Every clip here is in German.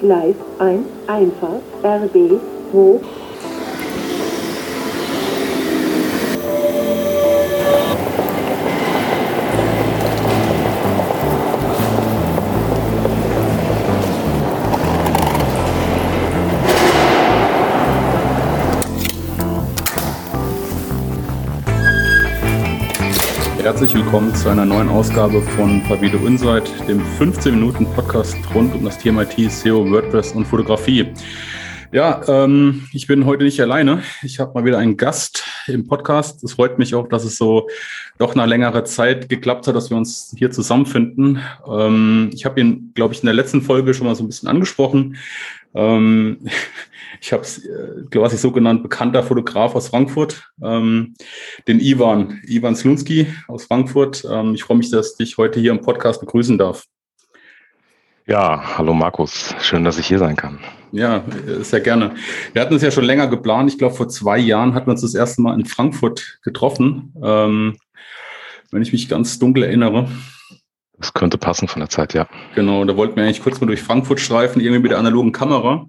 Gleis 1, Einfahrt, RB, hoch. Herzlich willkommen zu einer neuen Ausgabe von Pavido Insight, dem 15 Minuten Podcast rund um das Thema IT, SEO, WordPress und Fotografie. Ja, ähm, ich bin heute nicht alleine. Ich habe mal wieder einen Gast im Podcast. Es freut mich auch, dass es so doch nach längerer Zeit geklappt hat, dass wir uns hier zusammenfinden. Ähm, ich habe ihn, glaube ich, in der letzten Folge schon mal so ein bisschen angesprochen. Ähm, ich habe es äh, quasi so genannt, bekannter Fotograf aus Frankfurt, ähm, den Ivan, Ivan Slunski aus Frankfurt. Ähm, ich freue mich, dass ich dich heute hier im Podcast begrüßen darf. Ja, hallo Markus, schön, dass ich hier sein kann. Ja, sehr gerne. Wir hatten es ja schon länger geplant. Ich glaube, vor zwei Jahren hatten wir uns das erste Mal in Frankfurt getroffen, ähm, wenn ich mich ganz dunkel erinnere. Das könnte passen von der Zeit, ja. Genau, da wollten wir eigentlich kurz mal durch Frankfurt streifen, irgendwie mit der analogen Kamera.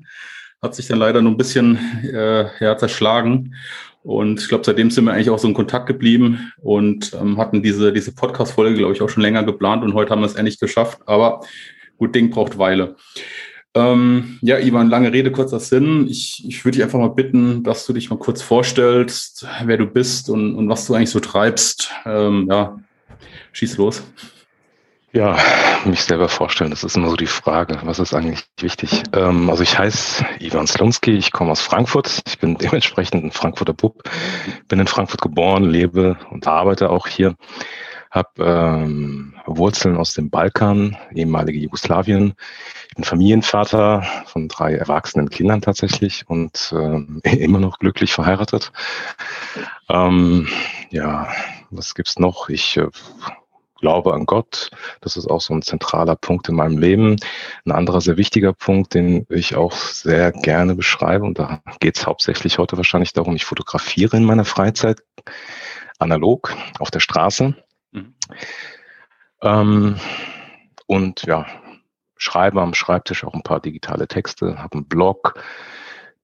Hat sich dann leider nur ein bisschen äh, ja, zerschlagen. Und ich glaube, seitdem sind wir eigentlich auch so in Kontakt geblieben und ähm, hatten diese, diese Podcast-Folge, glaube ich, auch schon länger geplant und heute haben wir es endlich geschafft. Aber gut Ding braucht Weile. Ähm, ja, Ivan, lange Rede, kurzer Sinn. Ich, ich würde dich einfach mal bitten, dass du dich mal kurz vorstellst, wer du bist und, und was du eigentlich so treibst. Ähm, ja, schieß los. Ja, mich selber vorstellen, das ist immer so die Frage, was ist eigentlich wichtig? Ähm, also ich heiße Ivan Slunski, ich komme aus Frankfurt, ich bin dementsprechend ein Frankfurter Bub, bin in Frankfurt geboren, lebe und arbeite auch hier, habe ähm, Wurzeln aus dem Balkan, ehemalige Jugoslawien, ich bin Familienvater von drei erwachsenen Kindern tatsächlich und ähm, immer noch glücklich verheiratet. Ähm, ja, was gibt's noch? Ich äh, Glaube an Gott. Das ist auch so ein zentraler Punkt in meinem Leben. Ein anderer sehr wichtiger Punkt, den ich auch sehr gerne beschreibe, und da geht es hauptsächlich heute wahrscheinlich darum, ich fotografiere in meiner Freizeit analog auf der Straße. Mhm. Ähm, und ja, schreibe am Schreibtisch auch ein paar digitale Texte, habe einen Blog,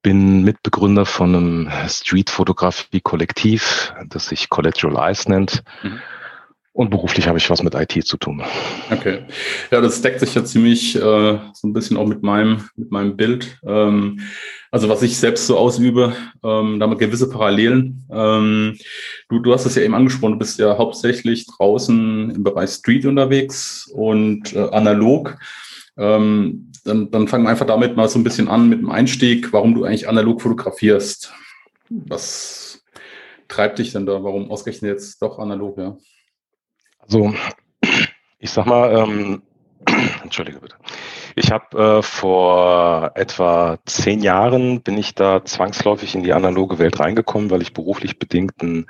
bin Mitbegründer von einem Street-Fotografie-Kollektiv, das sich Collateral Eyes nennt. Mhm. Und beruflich habe ich was mit IT zu tun. Okay. Ja, das deckt sich ja ziemlich äh, so ein bisschen auch mit meinem, mit meinem Bild. Ähm, also was ich selbst so ausübe, ähm, damit gewisse Parallelen. Ähm, du, du hast es ja eben angesprochen, du bist ja hauptsächlich draußen im Bereich Street unterwegs und äh, analog. Ähm, dann, dann fangen wir einfach damit mal so ein bisschen an mit dem Einstieg, warum du eigentlich analog fotografierst. Was treibt dich denn da? Warum ausgerechnet jetzt doch analog, ja? Also, ich sag mal, ähm, entschuldige bitte. Ich habe äh, vor etwa zehn Jahren bin ich da zwangsläufig in die analoge Welt reingekommen, weil ich beruflich bedingt ein,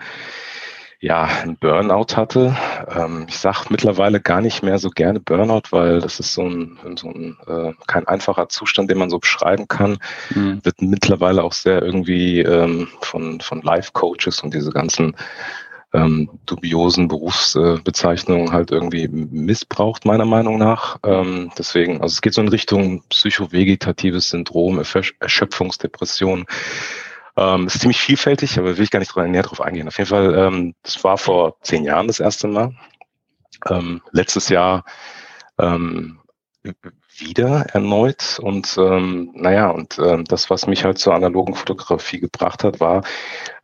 ja, ein Burnout hatte. Ähm, ich sage mittlerweile gar nicht mehr so gerne Burnout, weil das ist so ein, so ein äh, kein einfacher Zustand, den man so beschreiben kann. Mhm. Wird mittlerweile auch sehr irgendwie ähm, von, von Life-Coaches und diese ganzen ähm, dubiosen Berufsbezeichnungen halt irgendwie missbraucht, meiner Meinung nach. Ähm, deswegen, also es geht so in Richtung psychovegetatives Syndrom, Erschöpfungsdepression. Ähm, ist ziemlich vielfältig, aber will ich gar nicht näher drauf eingehen. Auf jeden Fall, ähm, das war vor zehn Jahren das erste Mal. Ähm, letztes Jahr ähm, wieder erneut. Und ähm, naja, und ähm, das, was mich halt zur analogen Fotografie gebracht hat, war,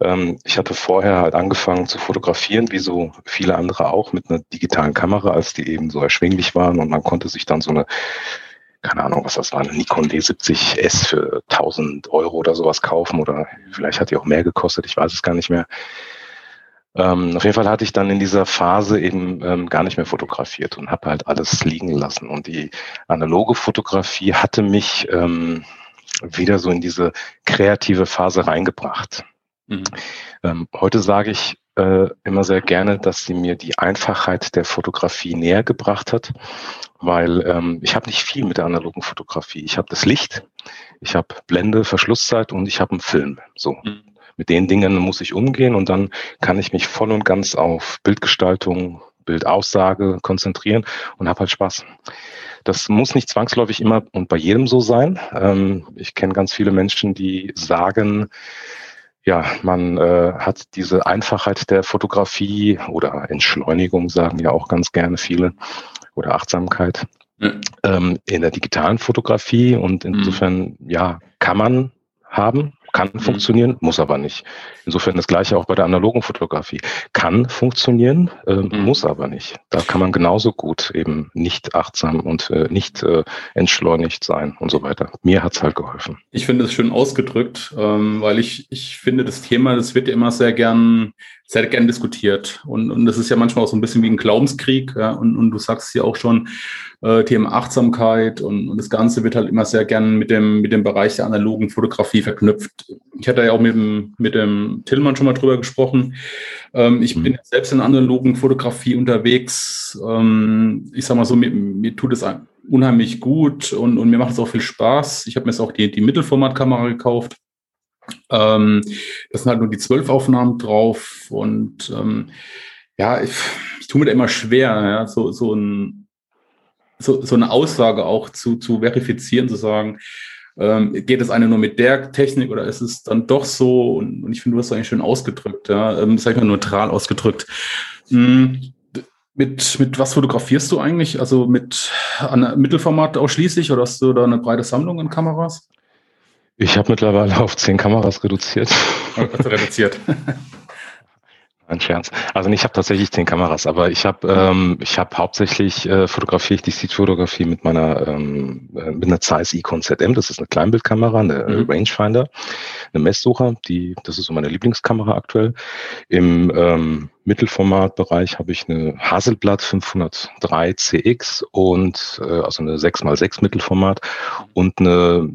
ähm, ich hatte vorher halt angefangen zu fotografieren, wie so viele andere auch, mit einer digitalen Kamera, als die eben so erschwinglich waren. Und man konnte sich dann so eine keine Ahnung, was das war, eine Nikon D70S für 1000 Euro oder sowas kaufen oder vielleicht hat die auch mehr gekostet, ich weiß es gar nicht mehr. Ähm, auf jeden Fall hatte ich dann in dieser Phase eben ähm, gar nicht mehr fotografiert und habe halt alles liegen lassen. Und die analoge Fotografie hatte mich ähm, wieder so in diese kreative Phase reingebracht. Mhm. Ähm, heute sage ich äh, immer sehr gerne, dass sie mir die Einfachheit der Fotografie näher gebracht hat, weil ähm, ich habe nicht viel mit der analogen Fotografie. Ich habe das Licht, ich habe Blende, Verschlusszeit und ich habe einen Film. So. Mhm mit den Dingen muss ich umgehen und dann kann ich mich voll und ganz auf Bildgestaltung, Bildaussage konzentrieren und habe halt Spaß. Das muss nicht zwangsläufig immer und bei jedem so sein. Ähm, ich kenne ganz viele Menschen, die sagen, ja, man äh, hat diese Einfachheit der Fotografie oder Entschleunigung, sagen ja auch ganz gerne viele, oder Achtsamkeit ja. ähm, in der digitalen Fotografie. Und mhm. insofern, mhm. ja, kann man haben, kann mhm. funktionieren, muss aber nicht. Insofern das gleiche auch bei der analogen Fotografie. Kann funktionieren, äh, mhm. muss aber nicht. Da kann man genauso gut eben nicht achtsam und äh, nicht äh, entschleunigt sein und so weiter. Mir hat's halt geholfen. Ich finde es schön ausgedrückt, ähm, weil ich, ich finde, das Thema, das wird ja immer sehr gern sehr gern diskutiert. Und, und das ist ja manchmal auch so ein bisschen wie ein Glaubenskrieg. Ja? Und, und du sagst ja auch schon, äh, Thema Achtsamkeit und, und das Ganze wird halt immer sehr gern mit dem, mit dem Bereich der analogen Fotografie verknüpft. Ich hatte ja auch mit dem, mit dem Tillmann schon mal drüber gesprochen. Ähm, ich mhm. bin selbst in analogen Fotografie unterwegs. Ähm, ich sag mal so, mir, mir tut es unheimlich gut und, und mir macht es auch viel Spaß. Ich habe mir jetzt auch die, die Mittelformatkamera gekauft. Ähm, das sind halt nur die zwölf Aufnahmen drauf und ähm, ja, ich, ich tue mir da immer schwer, ja, so, so, ein, so, so eine Aussage auch zu, zu verifizieren, zu sagen, ähm, geht das eine nur mit der Technik oder ist es dann doch so? Und, und ich finde, du hast es eigentlich schön ausgedrückt, ja, ähm, sag ich mal neutral ausgedrückt. Mhm. Mit, mit was fotografierst du eigentlich? Also mit Mittelformat ausschließlich oder hast du da eine breite Sammlung an Kameras? Ich habe mittlerweile auf zehn Kameras reduziert. reduziert. Ein Scherz. Also ich habe tatsächlich zehn Kameras, aber ich habe ähm, ich habe hauptsächlich äh, fotografiere ich die Streetfotografie mit meiner ähm, äh, mit einer Zeiss Icon ZM. Das ist eine Kleinbildkamera, eine mhm. Rangefinder, eine Messsucher. Die das ist so meine Lieblingskamera aktuell. Im ähm, Mittelformatbereich habe ich eine Hasselblatt 503 CX und äh, also eine 6x6 Mittelformat und eine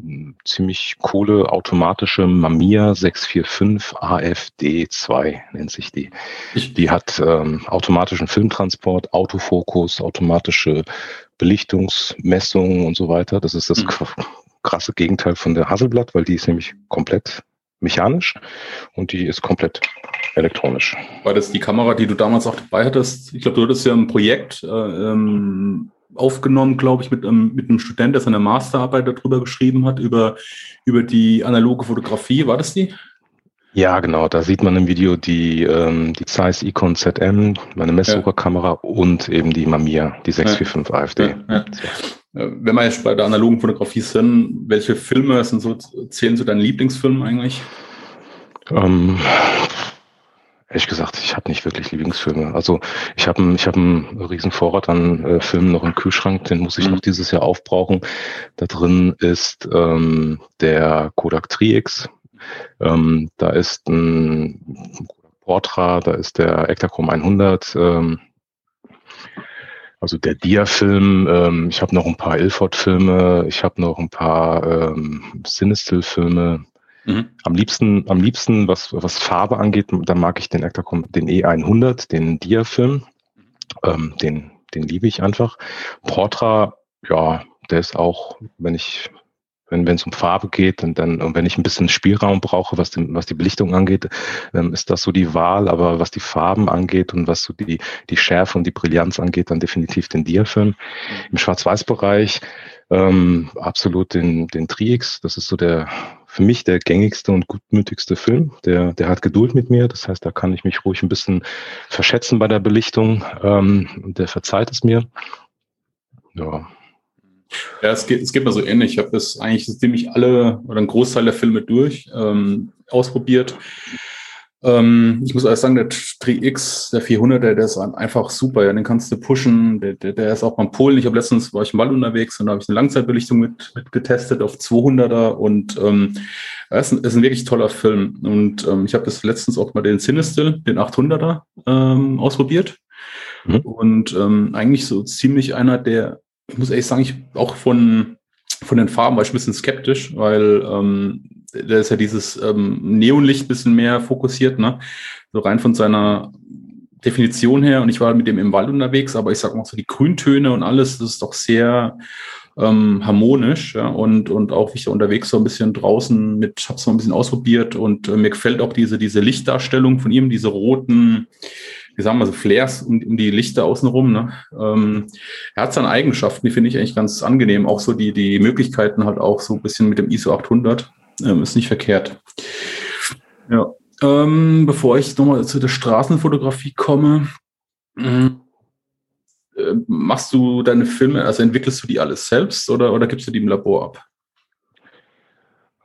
ziemlich coole automatische Mamiya 645 AFD2 nennt sich die. Die hat ähm, automatischen Filmtransport, Autofokus, automatische Belichtungsmessungen und so weiter. Das ist das mhm. krasse Gegenteil von der Hasselblatt, weil die ist nämlich komplett mechanisch und die ist komplett elektronisch. War das die Kamera, die du damals auch dabei hattest? Ich glaube, du hattest ja ein Projekt äh, ähm, aufgenommen, glaube ich, mit, ähm, mit einem Student, der seine Masterarbeit darüber geschrieben hat, über, über die analoge Fotografie. War das die? Ja, genau. Da sieht man im Video die, ähm, die Zeiss Icon ZM, meine Messsucherkamera ja. und eben die Mamiya, die 645 ja. AFD. Ja, Wenn wir jetzt bei der analogen Fotografie sind, welche Filme sind so, zählen zu deinen Lieblingsfilmen eigentlich? Ähm, ehrlich gesagt, ich habe nicht wirklich Lieblingsfilme. Also ich habe ich hab einen riesen Vorrat an äh, Filmen noch im Kühlschrank, den muss ich mhm. noch dieses Jahr aufbrauchen. Da drin ist ähm, der Kodak Tri-X ähm, da ist ein Portra, da ist der Ektachrome 100, ähm, also der Dia-Film. Ähm, ich habe noch ein paar Ilford-Filme, ich habe noch ein paar ähm, Cinestill-Filme. Mhm. Am liebsten, am liebsten, was, was Farbe angeht, da mag ich den Ektachrome, den E100, den Dia-Film. Ähm, den, den liebe ich einfach. Portra, ja, der ist auch, wenn ich wenn es um Farbe geht und dann und wenn ich ein bisschen Spielraum brauche, was, den, was die Belichtung angeht, ähm, ist das so die Wahl. Aber was die Farben angeht und was so die die Schärfe und die Brillanz angeht, dann definitiv den Dia-Film. Im Schwarz-Weiß-Bereich ähm, absolut den den Trix. Das ist so der für mich der gängigste und gutmütigste Film. Der der hat Geduld mit mir. Das heißt, da kann ich mich ruhig ein bisschen verschätzen bei der Belichtung. Ähm, und der verzeiht es mir. Ja, ja, es geht, es geht mir so ähnlich. Ich habe das eigentlich ziemlich alle oder einen Großteil der Filme durch ähm, ausprobiert. Ähm, ich muss alles sagen, der Tri X, der 400er, der ist einfach super. Ja, den kannst du pushen. Der, der, der ist auch beim Polen. Ich habe letztens war ich mal unterwegs und da habe ich eine Langzeitbelichtung mit, mit getestet auf 200er und ähm, es ist, ist ein wirklich toller Film. Und ähm, ich habe das letztens auch mal den Cinestill, den 800er, ähm, ausprobiert. Mhm. Und ähm, eigentlich so ziemlich einer der ich muss ehrlich sagen, ich auch von, von den Farben war ich ein bisschen skeptisch, weil ähm, da ist ja dieses ähm, Neonlicht ein bisschen mehr fokussiert, ne? So rein von seiner Definition her. Und ich war mit dem im Wald unterwegs, aber ich sag mal so die Grüntöne und alles, das ist doch sehr ähm, harmonisch. Ja? Und, und auch wie ich da unterwegs so ein bisschen draußen mit, hab's mal ein bisschen ausprobiert und äh, mir gefällt auch diese, diese Lichtdarstellung von ihm, diese roten, wie sagen wir so, Flares um, um die Lichter außenrum. Ne? Ähm, er hat seine Eigenschaften, die finde ich eigentlich ganz angenehm. Auch so die, die Möglichkeiten halt auch so ein bisschen mit dem ISO 800 ähm, ist nicht verkehrt. Ja. Ähm, bevor ich nochmal zu der Straßenfotografie komme, äh, machst du deine Filme, also entwickelst du die alles selbst oder, oder gibst du die im Labor ab?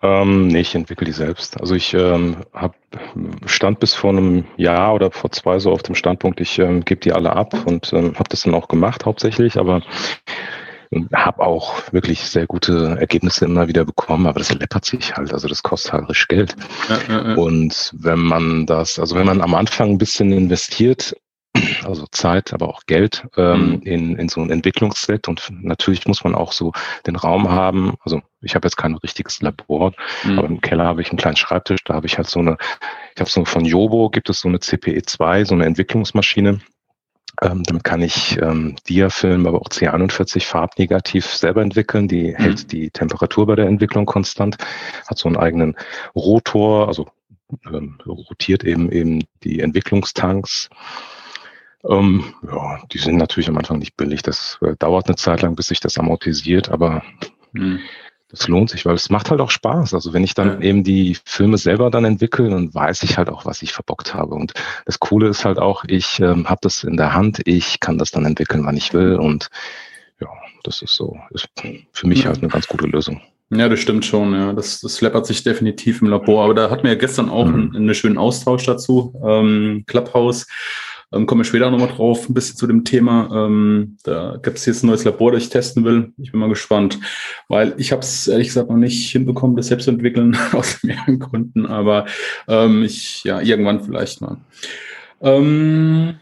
Ähm, nee, ich entwickle die selbst. Also ich ähm, hab, stand bis vor einem Jahr oder vor zwei so auf dem Standpunkt, ich ähm, gebe die alle ab und ähm, habe das dann auch gemacht hauptsächlich, aber habe auch wirklich sehr gute Ergebnisse immer wieder bekommen, aber das läppert sich halt, also das kostet halt richtig Geld. Ja, ja, ja. Und wenn man das, also wenn man am Anfang ein bisschen investiert, also Zeit, aber auch Geld ähm, mhm. in, in so ein Entwicklungsset und natürlich muss man auch so den Raum haben. Also ich habe jetzt kein richtiges Labor, mhm. aber im Keller habe ich einen kleinen Schreibtisch, da habe ich halt so eine, ich habe so von Jobo gibt es so eine CPE2, so eine Entwicklungsmaschine. Ähm, damit kann ich ähm, Diafilm, aber auch C41 farbnegativ selber entwickeln. Die mhm. hält die Temperatur bei der Entwicklung konstant, hat so einen eigenen Rotor, also ähm, rotiert eben eben die Entwicklungstanks. Ähm, ja, die sind natürlich am Anfang nicht billig. Das äh, dauert eine Zeit lang, bis sich das amortisiert, aber mhm das lohnt sich, weil es macht halt auch Spaß. Also wenn ich dann ja. eben die Filme selber dann entwickle, dann weiß ich halt auch, was ich verbockt habe. Und das Coole ist halt auch, ich ähm, habe das in der Hand, ich kann das dann entwickeln, wann ich will. Und ja, das ist so, ist für mich ja. halt eine ganz gute Lösung. Ja, das stimmt schon. Ja, das, das läppert sich definitiv im Labor. Aber da hatten wir ja gestern auch mhm. einen, einen schönen Austausch dazu. Ähm, Clubhouse ähm, komme ich später nochmal drauf, ein bisschen zu dem Thema. Ähm, da gibt es jetzt ein neues Labor, das ich testen will. Ich bin mal gespannt, weil ich habe es ehrlich gesagt noch nicht hinbekommen, das selbst zu entwickeln, aus mehreren Gründen, aber ähm, ich, ja, irgendwann vielleicht mal. Ähm,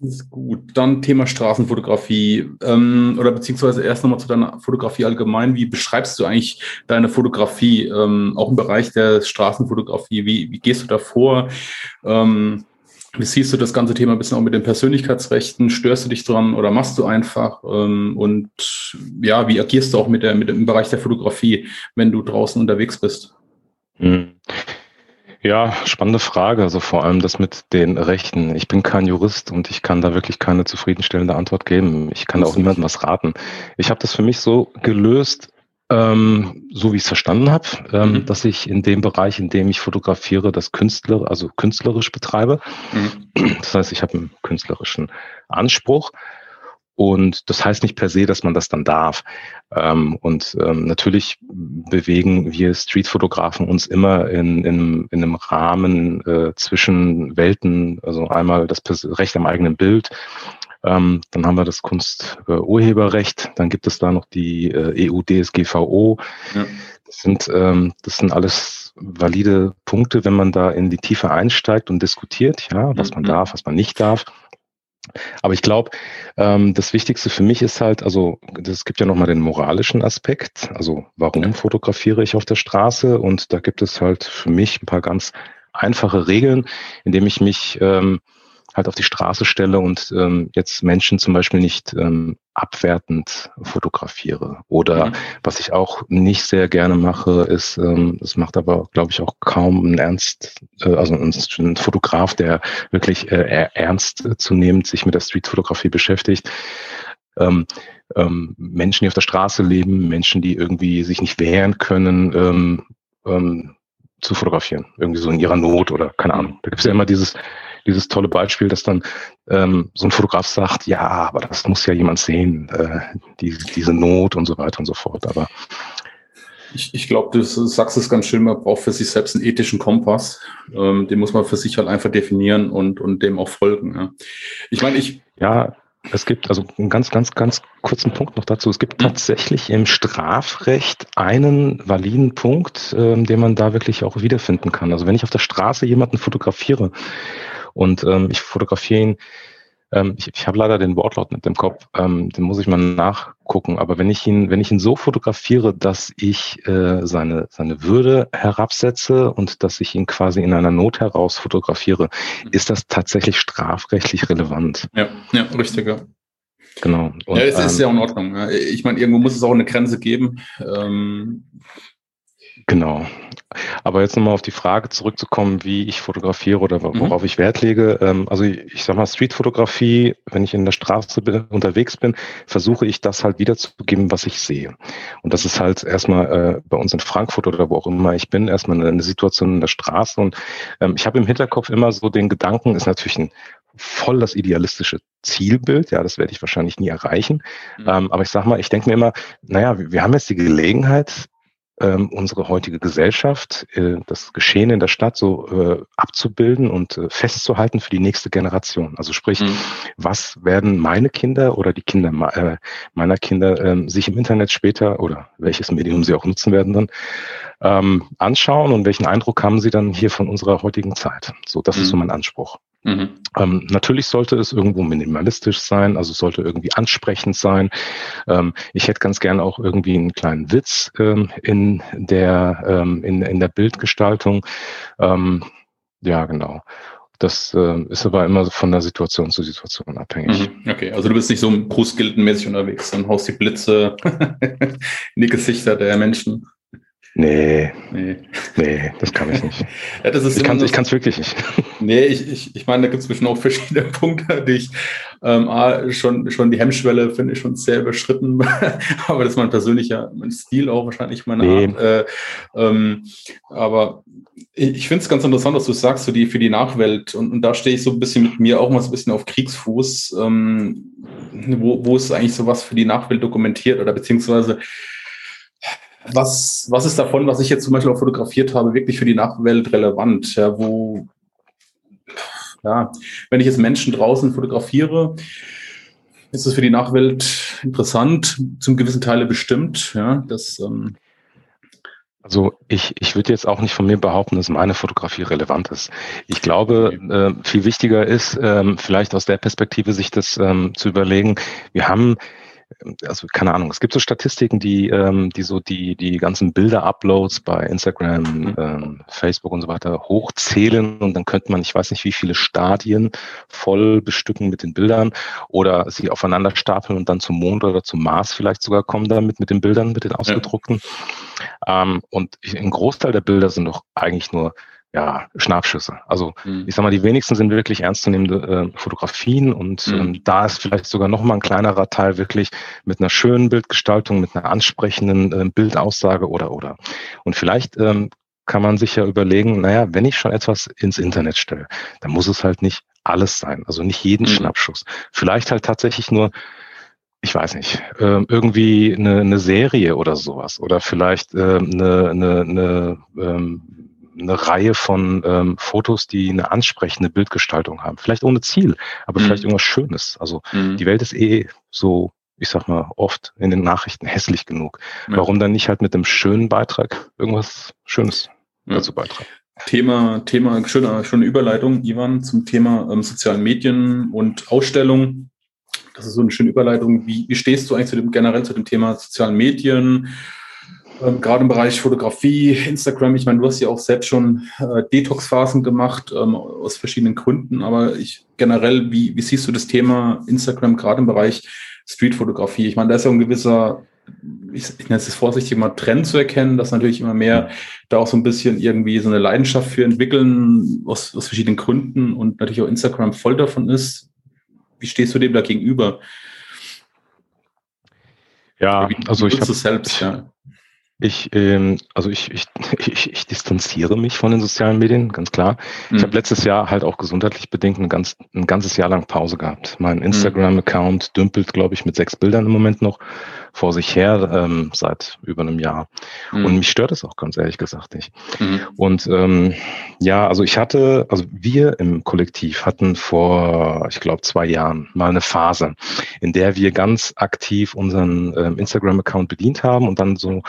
ist gut. Dann Thema Straßenfotografie ähm, oder beziehungsweise erst nochmal zu deiner Fotografie allgemein. Wie beschreibst du eigentlich deine Fotografie, ähm, auch im Bereich der Straßenfotografie? Wie, wie gehst du da vor? Ähm, wie siehst du das ganze Thema ein bisschen auch mit den Persönlichkeitsrechten? Störst du dich dran oder machst du einfach? Ähm, und ja, wie agierst du auch mit, der, mit dem Bereich der Fotografie, wenn du draußen unterwegs bist? Hm. Ja, spannende Frage. Also vor allem das mit den Rechten. Ich bin kein Jurist und ich kann da wirklich keine zufriedenstellende Antwort geben. Ich kann auch niemandem was raten. Ich habe das für mich so gelöst, ähm, so wie ich es verstanden habe, ähm, mhm. dass ich in dem Bereich, in dem ich fotografiere, das Künstler, also künstlerisch betreibe. Mhm. Das heißt, ich habe einen künstlerischen Anspruch. Und das heißt nicht per se, dass man das dann darf. Ähm, und ähm, natürlich bewegen wir Streetfotografen uns immer in, in, in einem Rahmen äh, zwischen Welten, also einmal das Recht am eigenen Bild, ähm, dann haben wir das Kunsturheberrecht, dann gibt es da noch die äh, EU-DSGVO. Ja. Das sind, ähm, das sind alles valide Punkte, wenn man da in die Tiefe einsteigt und diskutiert, ja, was man mhm. darf, was man nicht darf. Aber ich glaube, ähm, das Wichtigste für mich ist halt, also es gibt ja nochmal den moralischen Aspekt. Also warum fotografiere ich auf der Straße? Und da gibt es halt für mich ein paar ganz einfache Regeln, indem ich mich ähm, halt auf die Straße stelle und ähm, jetzt Menschen zum Beispiel nicht ähm, abwertend fotografiere. Oder mhm. was ich auch nicht sehr gerne mache, ist, ähm, das macht aber, glaube ich, auch kaum ein Ernst, äh, also ein, ein Fotograf, der wirklich äh, ernst äh, zunehmend sich mit der Streetfotografie beschäftigt. Ähm, ähm, Menschen, die auf der Straße leben, Menschen, die irgendwie sich nicht wehren können, ähm, ähm, zu fotografieren. Irgendwie so in ihrer Not oder keine Ahnung. Da gibt es ja immer dieses, dieses tolle Beispiel, dass dann ähm, so ein Fotograf sagt, ja, aber das muss ja jemand sehen, äh, die, diese Not und so weiter und so fort. Aber ich, ich glaube, du sagst es ganz schön, man braucht für sich selbst einen ethischen Kompass. Ähm, den muss man für sich halt einfach definieren und, und dem auch folgen. Ja. Ich meine, ich. Ja, es gibt also einen ganz, ganz, ganz kurzen Punkt noch dazu. Es gibt mhm. tatsächlich im Strafrecht einen validen Punkt, ähm, den man da wirklich auch wiederfinden kann. Also wenn ich auf der Straße jemanden fotografiere und ähm, ich fotografiere ihn. Ähm, ich ich habe leider den Wortlaut mit dem Kopf, ähm, den muss ich mal nachgucken. Aber wenn ich ihn, wenn ich ihn so fotografiere, dass ich äh, seine, seine Würde herabsetze und dass ich ihn quasi in einer Not heraus fotografiere, mhm. ist das tatsächlich strafrechtlich relevant. Ja, ja, richtig, ja. Genau. Und, ja, es ist ähm, ja in Ordnung. Ich meine, irgendwo muss es auch eine Grenze geben. Ähm, Genau. Aber jetzt nochmal auf die Frage zurückzukommen, wie ich fotografiere oder Mhm. worauf ich Wert lege. Ähm, also ich, sag mal, Streetfotografie, wenn ich in der Straße bin, unterwegs bin, versuche ich das halt wiederzugeben, was ich sehe. Und das ist halt erstmal äh, bei uns in Frankfurt oder wo auch immer ich bin, erstmal eine, Situation in der Straße. Und ähm, ich habe im Hinterkopf immer so den Gedanken, ist natürlich ein voll das idealistische Zielbild. Ja, das werde ich wahrscheinlich nie erreichen. Mhm. Ähm, aber ich sag mal, ich denke mir immer, naja, wir haben jetzt die Gelegenheit, ähm, unsere heutige Gesellschaft, äh, das Geschehen in der Stadt so äh, abzubilden und äh, festzuhalten für die nächste Generation. Also sprich, Mhm. was werden meine Kinder oder die Kinder äh, meiner Kinder ähm, sich im Internet später oder welches Medium sie auch nutzen werden dann ähm, anschauen und welchen Eindruck haben sie dann hier von unserer heutigen Zeit? So, das ist so Mhm. mein Anspruch. Mhm. Ähm, natürlich sollte es irgendwo minimalistisch sein, also es sollte irgendwie ansprechend sein. Ähm, ich hätte ganz gern auch irgendwie einen kleinen Witz ähm, in der ähm, in, in der Bildgestaltung. Ähm, ja, genau. Das äh, ist aber immer von der Situation zu Situation abhängig. Mhm. Okay, also du bist nicht so Bruce Gilden-mäßig unterwegs und haust die Blitze in die Gesichter der Menschen. Nee, Nee. nee, das kann ich nicht. Ja, das ist Ich kann kann's wirklich nicht. Nee, ich, ich, ich meine, da gibt es bestimmt auch verschiedene Punkte, die ich ähm, A, schon, schon die Hemmschwelle finde ich schon sehr überschritten, aber das ist mein persönlicher mein Stil auch wahrscheinlich meine Nee. Art. Äh, ähm, aber ich, ich finde es ganz interessant, was du sagst, so die, für die Nachwelt und, und da stehe ich so ein bisschen mit mir auch mal so ein bisschen auf Kriegsfuß, ähm, wo, wo ist eigentlich sowas für die Nachwelt dokumentiert oder beziehungsweise was, was ist davon, was ich jetzt zum Beispiel auch fotografiert habe, wirklich für die Nachwelt relevant? Ja, wo, ja, wenn ich jetzt Menschen draußen fotografiere, ist es für die Nachwelt interessant, zum gewissen Teile bestimmt. Ja, das, ähm, Also ich, ich würde jetzt auch nicht von mir behaupten, dass meine Fotografie relevant ist. Ich glaube, äh, viel wichtiger ist, ähm, vielleicht aus der Perspektive sich das ähm, zu überlegen. Wir haben also keine Ahnung, es gibt so Statistiken, die, ähm, die so die, die ganzen Bilder-Uploads bei Instagram, Mhm. ähm, Facebook und so weiter hochzählen und dann könnte man, ich weiß nicht, wie viele Stadien voll bestücken mit den Bildern oder sie aufeinander stapeln und dann zum Mond oder zum Mars vielleicht sogar kommen damit mit den Bildern, mit den ausgedruckten. Ähm, und ich, ein Großteil der Bilder sind doch eigentlich nur ja, Schnappschüsse. Also hm. ich sag mal, die wenigsten sind wirklich ernstzunehmende äh, Fotografien und Mhm. ähm, da ist vielleicht sogar noch mal ein kleinerer Teil wirklich mit einer schönen Bildgestaltung, mit einer ansprechenden äh, Bildaussage oder oder. Und vielleicht ähm, kann man sich ja überlegen, naja, wenn ich schon etwas ins Internet stelle, dann muss es halt nicht alles sein, also nicht jeden Mhm. Schnappschuss. Vielleicht halt tatsächlich nur ich weiß nicht, ähm, irgendwie eine, eine Serie oder sowas oder vielleicht ähm, eine, eine, eine, ähm, eine Reihe von ähm, Fotos, die eine ansprechende Bildgestaltung haben. Vielleicht ohne Ziel, aber Mhm. vielleicht irgendwas Schönes. Also Hm. die Welt ist eh so, ich sag mal, oft in den Nachrichten hässlich genug. Ja. Warum dann nicht halt mit einem schönen Beitrag irgendwas Schönes Ja. dazu beitragen? Thema, Thema, schöne, schöne Überleitung, Ivan, zum Thema ähm, sozialen Medien und Ausstellung. Das ist so eine schöne Überleitung. Wie, wie stehst du eigentlich zu dem, generell zu dem Thema sozialen Medien? Ähm, gerade im Bereich Fotografie, Instagram. Ich meine, du hast ja auch selbst schon äh, Detox-Phasen gemacht, ähm, aus verschiedenen Gründen. Aber ich generell, wie, wie siehst du das Thema Instagram gerade im Bereich Streetfotografie? Ich meine, da ist ja ein gewisser, ich, ich nenne es vorsichtig mal Trend zu erkennen, dass natürlich immer mehr da auch so ein bisschen irgendwie so eine Leidenschaft für entwickeln, aus, aus verschiedenen Gründen und natürlich auch Instagram voll davon ist. Wie stehst du dem da gegenüber? Ja, also ich habe selbst, ja. Ich, ähm, also ich, ich, ich, ich distanziere mich von den sozialen Medien, ganz klar. Ich Mhm. habe letztes Jahr halt auch gesundheitlich bedingt ein, ganz, ein ganzes Jahr lang Pause gehabt. Mhm. Mein Instagram-Account dümpelt, glaube ich, mit sechs Bildern im Moment noch vor sich her, ähm, seit über einem Jahr. Mhm. Und mich stört es auch ganz ehrlich gesagt nicht. Mhm. Und ähm, ja, also ich hatte, also wir im Kollektiv hatten vor, ich glaube, zwei Jahren mal eine Phase, in der wir ganz aktiv unseren ähm, Instagram-Account bedient haben und dann so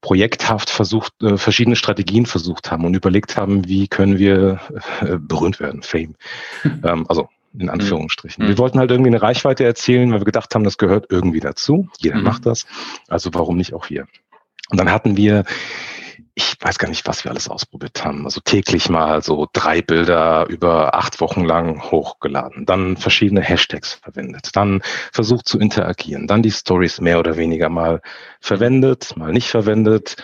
projekthaft versucht, äh, verschiedene Strategien versucht haben und überlegt haben, wie können wir äh, berühmt werden, Fame. ähm, also in Anführungsstrichen. Mhm. Wir wollten halt irgendwie eine Reichweite erzielen, weil wir gedacht haben, das gehört irgendwie dazu. Jeder Mhm. macht das. Also warum nicht auch wir? Und dann hatten wir, ich weiß gar nicht, was wir alles ausprobiert haben. Also täglich mal so drei Bilder über acht Wochen lang hochgeladen, dann verschiedene Hashtags verwendet, dann versucht zu interagieren, dann die Stories mehr oder weniger mal verwendet, mal nicht verwendet,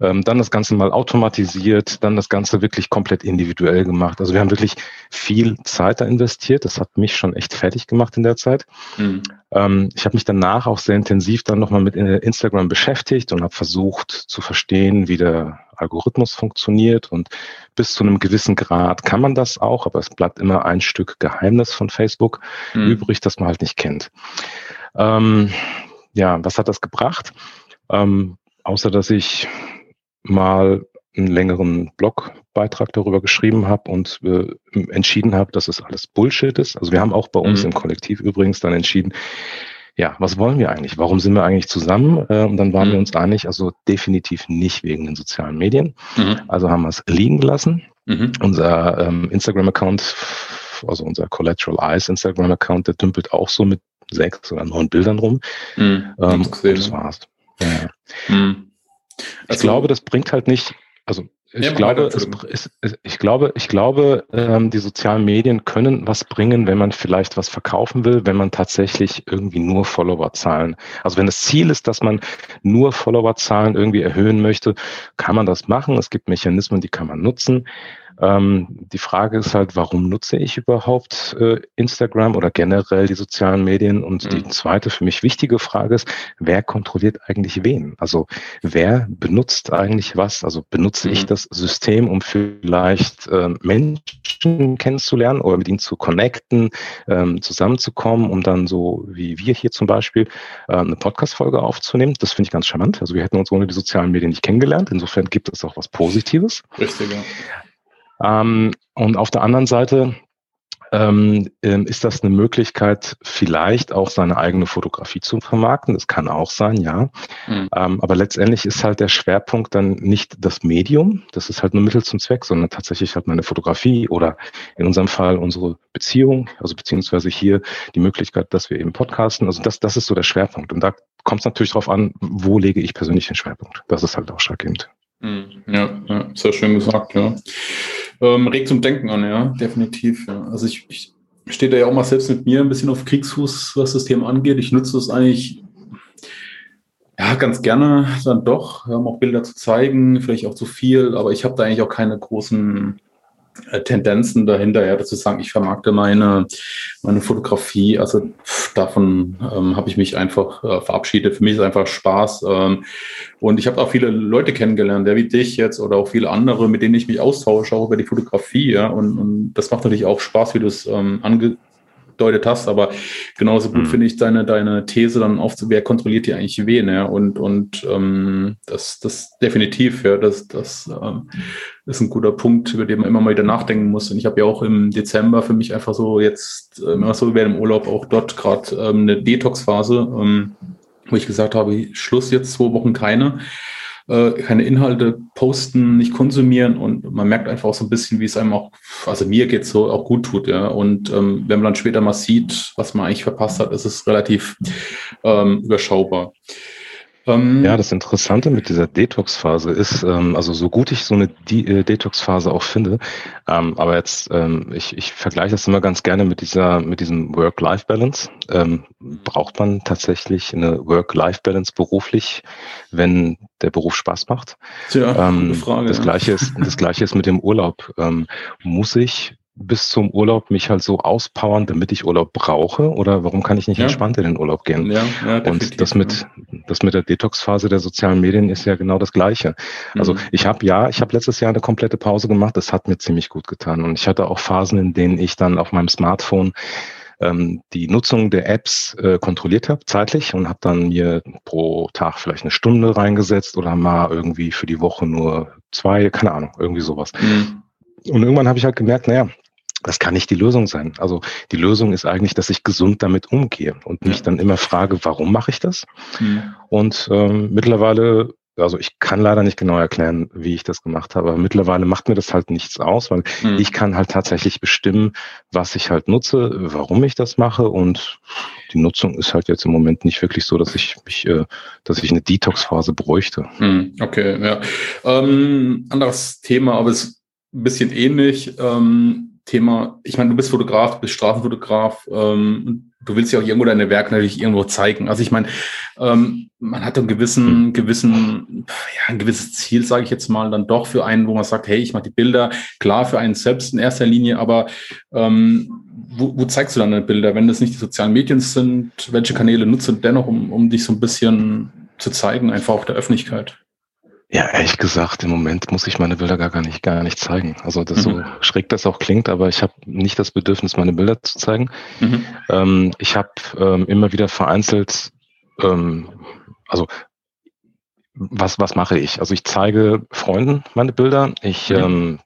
ähm, dann das Ganze mal automatisiert, dann das Ganze wirklich komplett individuell gemacht. Also wir haben wirklich viel Zeit da investiert. Das hat mich schon echt fertig gemacht in der Zeit. Mhm. Ähm, ich habe mich danach auch sehr intensiv dann nochmal mit äh, Instagram beschäftigt und habe versucht zu verstehen, wie der Algorithmus funktioniert. Und bis zu einem gewissen Grad kann man das auch, aber es bleibt immer ein Stück Geheimnis von Facebook mhm. übrig, das man halt nicht kennt. Ähm, ja, was hat das gebracht? Ähm, außer dass ich mal einen längeren Blogbeitrag darüber geschrieben habe und äh, entschieden habe, dass es alles Bullshit ist. Also wir haben auch bei uns mhm. im Kollektiv übrigens dann entschieden, ja, was wollen wir eigentlich? Warum sind wir eigentlich zusammen? Äh, und dann waren mhm. wir uns einig, also definitiv nicht wegen den sozialen Medien. Mhm. Also haben wir es liegen gelassen. Mhm. Unser ähm, Instagram-Account, also unser Collateral Eyes Instagram-Account, der dümpelt auch so mit sechs oder neun Bildern rum. Mhm. Ähm, und das war's. Ja. Mhm. Also, ich glaube, das bringt halt nicht, also ich, ja, glaube, es, es, ich glaube, ich glaube, ähm, die sozialen Medien können was bringen, wenn man vielleicht was verkaufen will, wenn man tatsächlich irgendwie nur Followerzahlen. Also wenn das Ziel ist, dass man nur Followerzahlen irgendwie erhöhen möchte, kann man das machen. Es gibt Mechanismen, die kann man nutzen. Ähm, die Frage ist halt, warum nutze ich überhaupt äh, Instagram oder generell die sozialen Medien? Und mhm. die zweite für mich wichtige Frage ist, wer kontrolliert eigentlich wen? Also wer benutzt eigentlich was? Also benutze mhm. ich das System, um vielleicht äh, Menschen kennenzulernen oder mit ihnen zu connecten, ähm, zusammenzukommen, um dann so wie wir hier zum Beispiel äh, eine Podcast-Folge aufzunehmen? Das finde ich ganz charmant. Also wir hätten uns ohne die sozialen Medien nicht kennengelernt. Insofern gibt es auch was Positives. Richtig, ja. Ähm, und auf der anderen Seite ähm, ähm, ist das eine Möglichkeit, vielleicht auch seine eigene Fotografie zu vermarkten. Das kann auch sein, ja. Mhm. Ähm, aber letztendlich ist halt der Schwerpunkt dann nicht das Medium, das ist halt nur Mittel zum Zweck, sondern tatsächlich halt meine Fotografie oder in unserem Fall unsere Beziehung, also beziehungsweise hier die Möglichkeit, dass wir eben podcasten. Also das, das ist so der Schwerpunkt. Und da kommt es natürlich darauf an, wo lege ich persönlich den Schwerpunkt. Das ist halt ausschlaggebend. Ja, ja, sehr schön gesagt, ja ähm, regt zum Denken an, ja, definitiv. Ja. Also ich, ich stehe da ja auch mal selbst mit mir ein bisschen auf Kriegsfuß, was das Thema angeht. Ich nutze es eigentlich ja, ganz gerne dann doch, um auch Bilder zu zeigen, vielleicht auch zu viel, aber ich habe da eigentlich auch keine großen Tendenzen dahinter, ja, dazu sagen, ich vermarkte meine, meine Fotografie. Also davon ähm, habe ich mich einfach äh, verabschiedet. Für mich ist einfach Spaß. Ähm, und ich habe auch viele Leute kennengelernt, der wie dich jetzt oder auch viele andere, mit denen ich mich austausche, auch über die Fotografie. Ja, und, und das macht natürlich auch Spaß, wie du es ähm, ange angedeutet hast, aber genauso gut mhm. finde ich deine, deine These dann aufzu, wer kontrolliert die eigentlich wen, ja, und, und ähm, das, das definitiv, ja, das, das ähm, ist ein guter Punkt, über den man immer mal wieder nachdenken muss. Und ich habe ja auch im Dezember für mich einfach so jetzt äh, immer so während dem Urlaub auch dort gerade ähm, eine Detox-Phase, ähm, wo ich gesagt habe, Schluss jetzt zwei Wochen keine äh, keine Inhalte posten, nicht konsumieren und man merkt einfach auch so ein bisschen, wie es einem auch, also mir geht so, auch gut tut, ja. Und ähm, wenn man dann später mal sieht, was man eigentlich verpasst hat, ist es relativ ähm, überschaubar. Ähm, ja, das Interessante mit dieser Detox-Phase ist, ähm, also so gut ich so eine De äh, Detox-Phase auch finde, ähm, aber jetzt, ähm, ich, ich vergleiche das immer ganz gerne mit dieser, mit diesem Work-Life-Balance. Ähm, braucht man tatsächlich eine Work-Life-Balance beruflich, wenn der Beruf Spaß macht? Tja, ähm, Frage. Das gleiche ist, das gleiche ist mit dem Urlaub. Ähm, muss ich bis zum Urlaub mich halt so auspowern, damit ich Urlaub brauche? Oder warum kann ich nicht ja. entspannt in den Urlaub gehen? Ja, ja, und das mit, das mit der Detox-Phase der sozialen Medien ist ja genau das Gleiche. Also mhm. ich habe ja, ich habe letztes Jahr eine komplette Pause gemacht. Das hat mir ziemlich gut getan. Und ich hatte auch Phasen, in denen ich dann auf meinem Smartphone ähm, die Nutzung der Apps äh, kontrolliert habe, zeitlich, und habe dann mir pro Tag vielleicht eine Stunde reingesetzt oder mal irgendwie für die Woche nur zwei, keine Ahnung, irgendwie sowas. Mhm. Und irgendwann habe ich halt gemerkt, naja, das kann nicht die Lösung sein. Also die Lösung ist eigentlich, dass ich gesund damit umgehe und mich dann immer frage, warum mache ich das? Mhm. Und ähm, mittlerweile, also ich kann leider nicht genau erklären, wie ich das gemacht habe, aber mittlerweile macht mir das halt nichts aus, weil mhm. ich kann halt tatsächlich bestimmen, was ich halt nutze, warum ich das mache und die Nutzung ist halt jetzt im Moment nicht wirklich so, dass ich mich, äh, dass ich eine Detox-Phase bräuchte. Mhm. Okay, ja. Ähm, anderes Thema, aber es ist ein bisschen ähnlich. Ähm Thema, ich meine, du bist Fotograf, du bist Straßenfotograf, ähm, du willst ja auch irgendwo deine Werke natürlich irgendwo zeigen. Also ich meine, ähm, man hat einen gewissen, gewissen, ja, ein gewisses Ziel, sage ich jetzt mal, dann doch für einen, wo man sagt, hey, ich mache die Bilder, klar für einen selbst in erster Linie, aber ähm, wo, wo zeigst du dann deine Bilder, wenn das nicht die sozialen Medien sind? Welche Kanäle nutzt du dennoch, um, um dich so ein bisschen zu zeigen, einfach auch der Öffentlichkeit? Ja, ehrlich gesagt, im Moment muss ich meine Bilder gar, gar nicht, gar nicht zeigen. Also das mhm. so schräg das auch klingt, aber ich habe nicht das Bedürfnis, meine Bilder zu zeigen. Mhm. Ähm, ich habe ähm, immer wieder vereinzelt, ähm, also was, was mache ich? Also ich zeige Freunden meine Bilder. Ich mhm. ähm,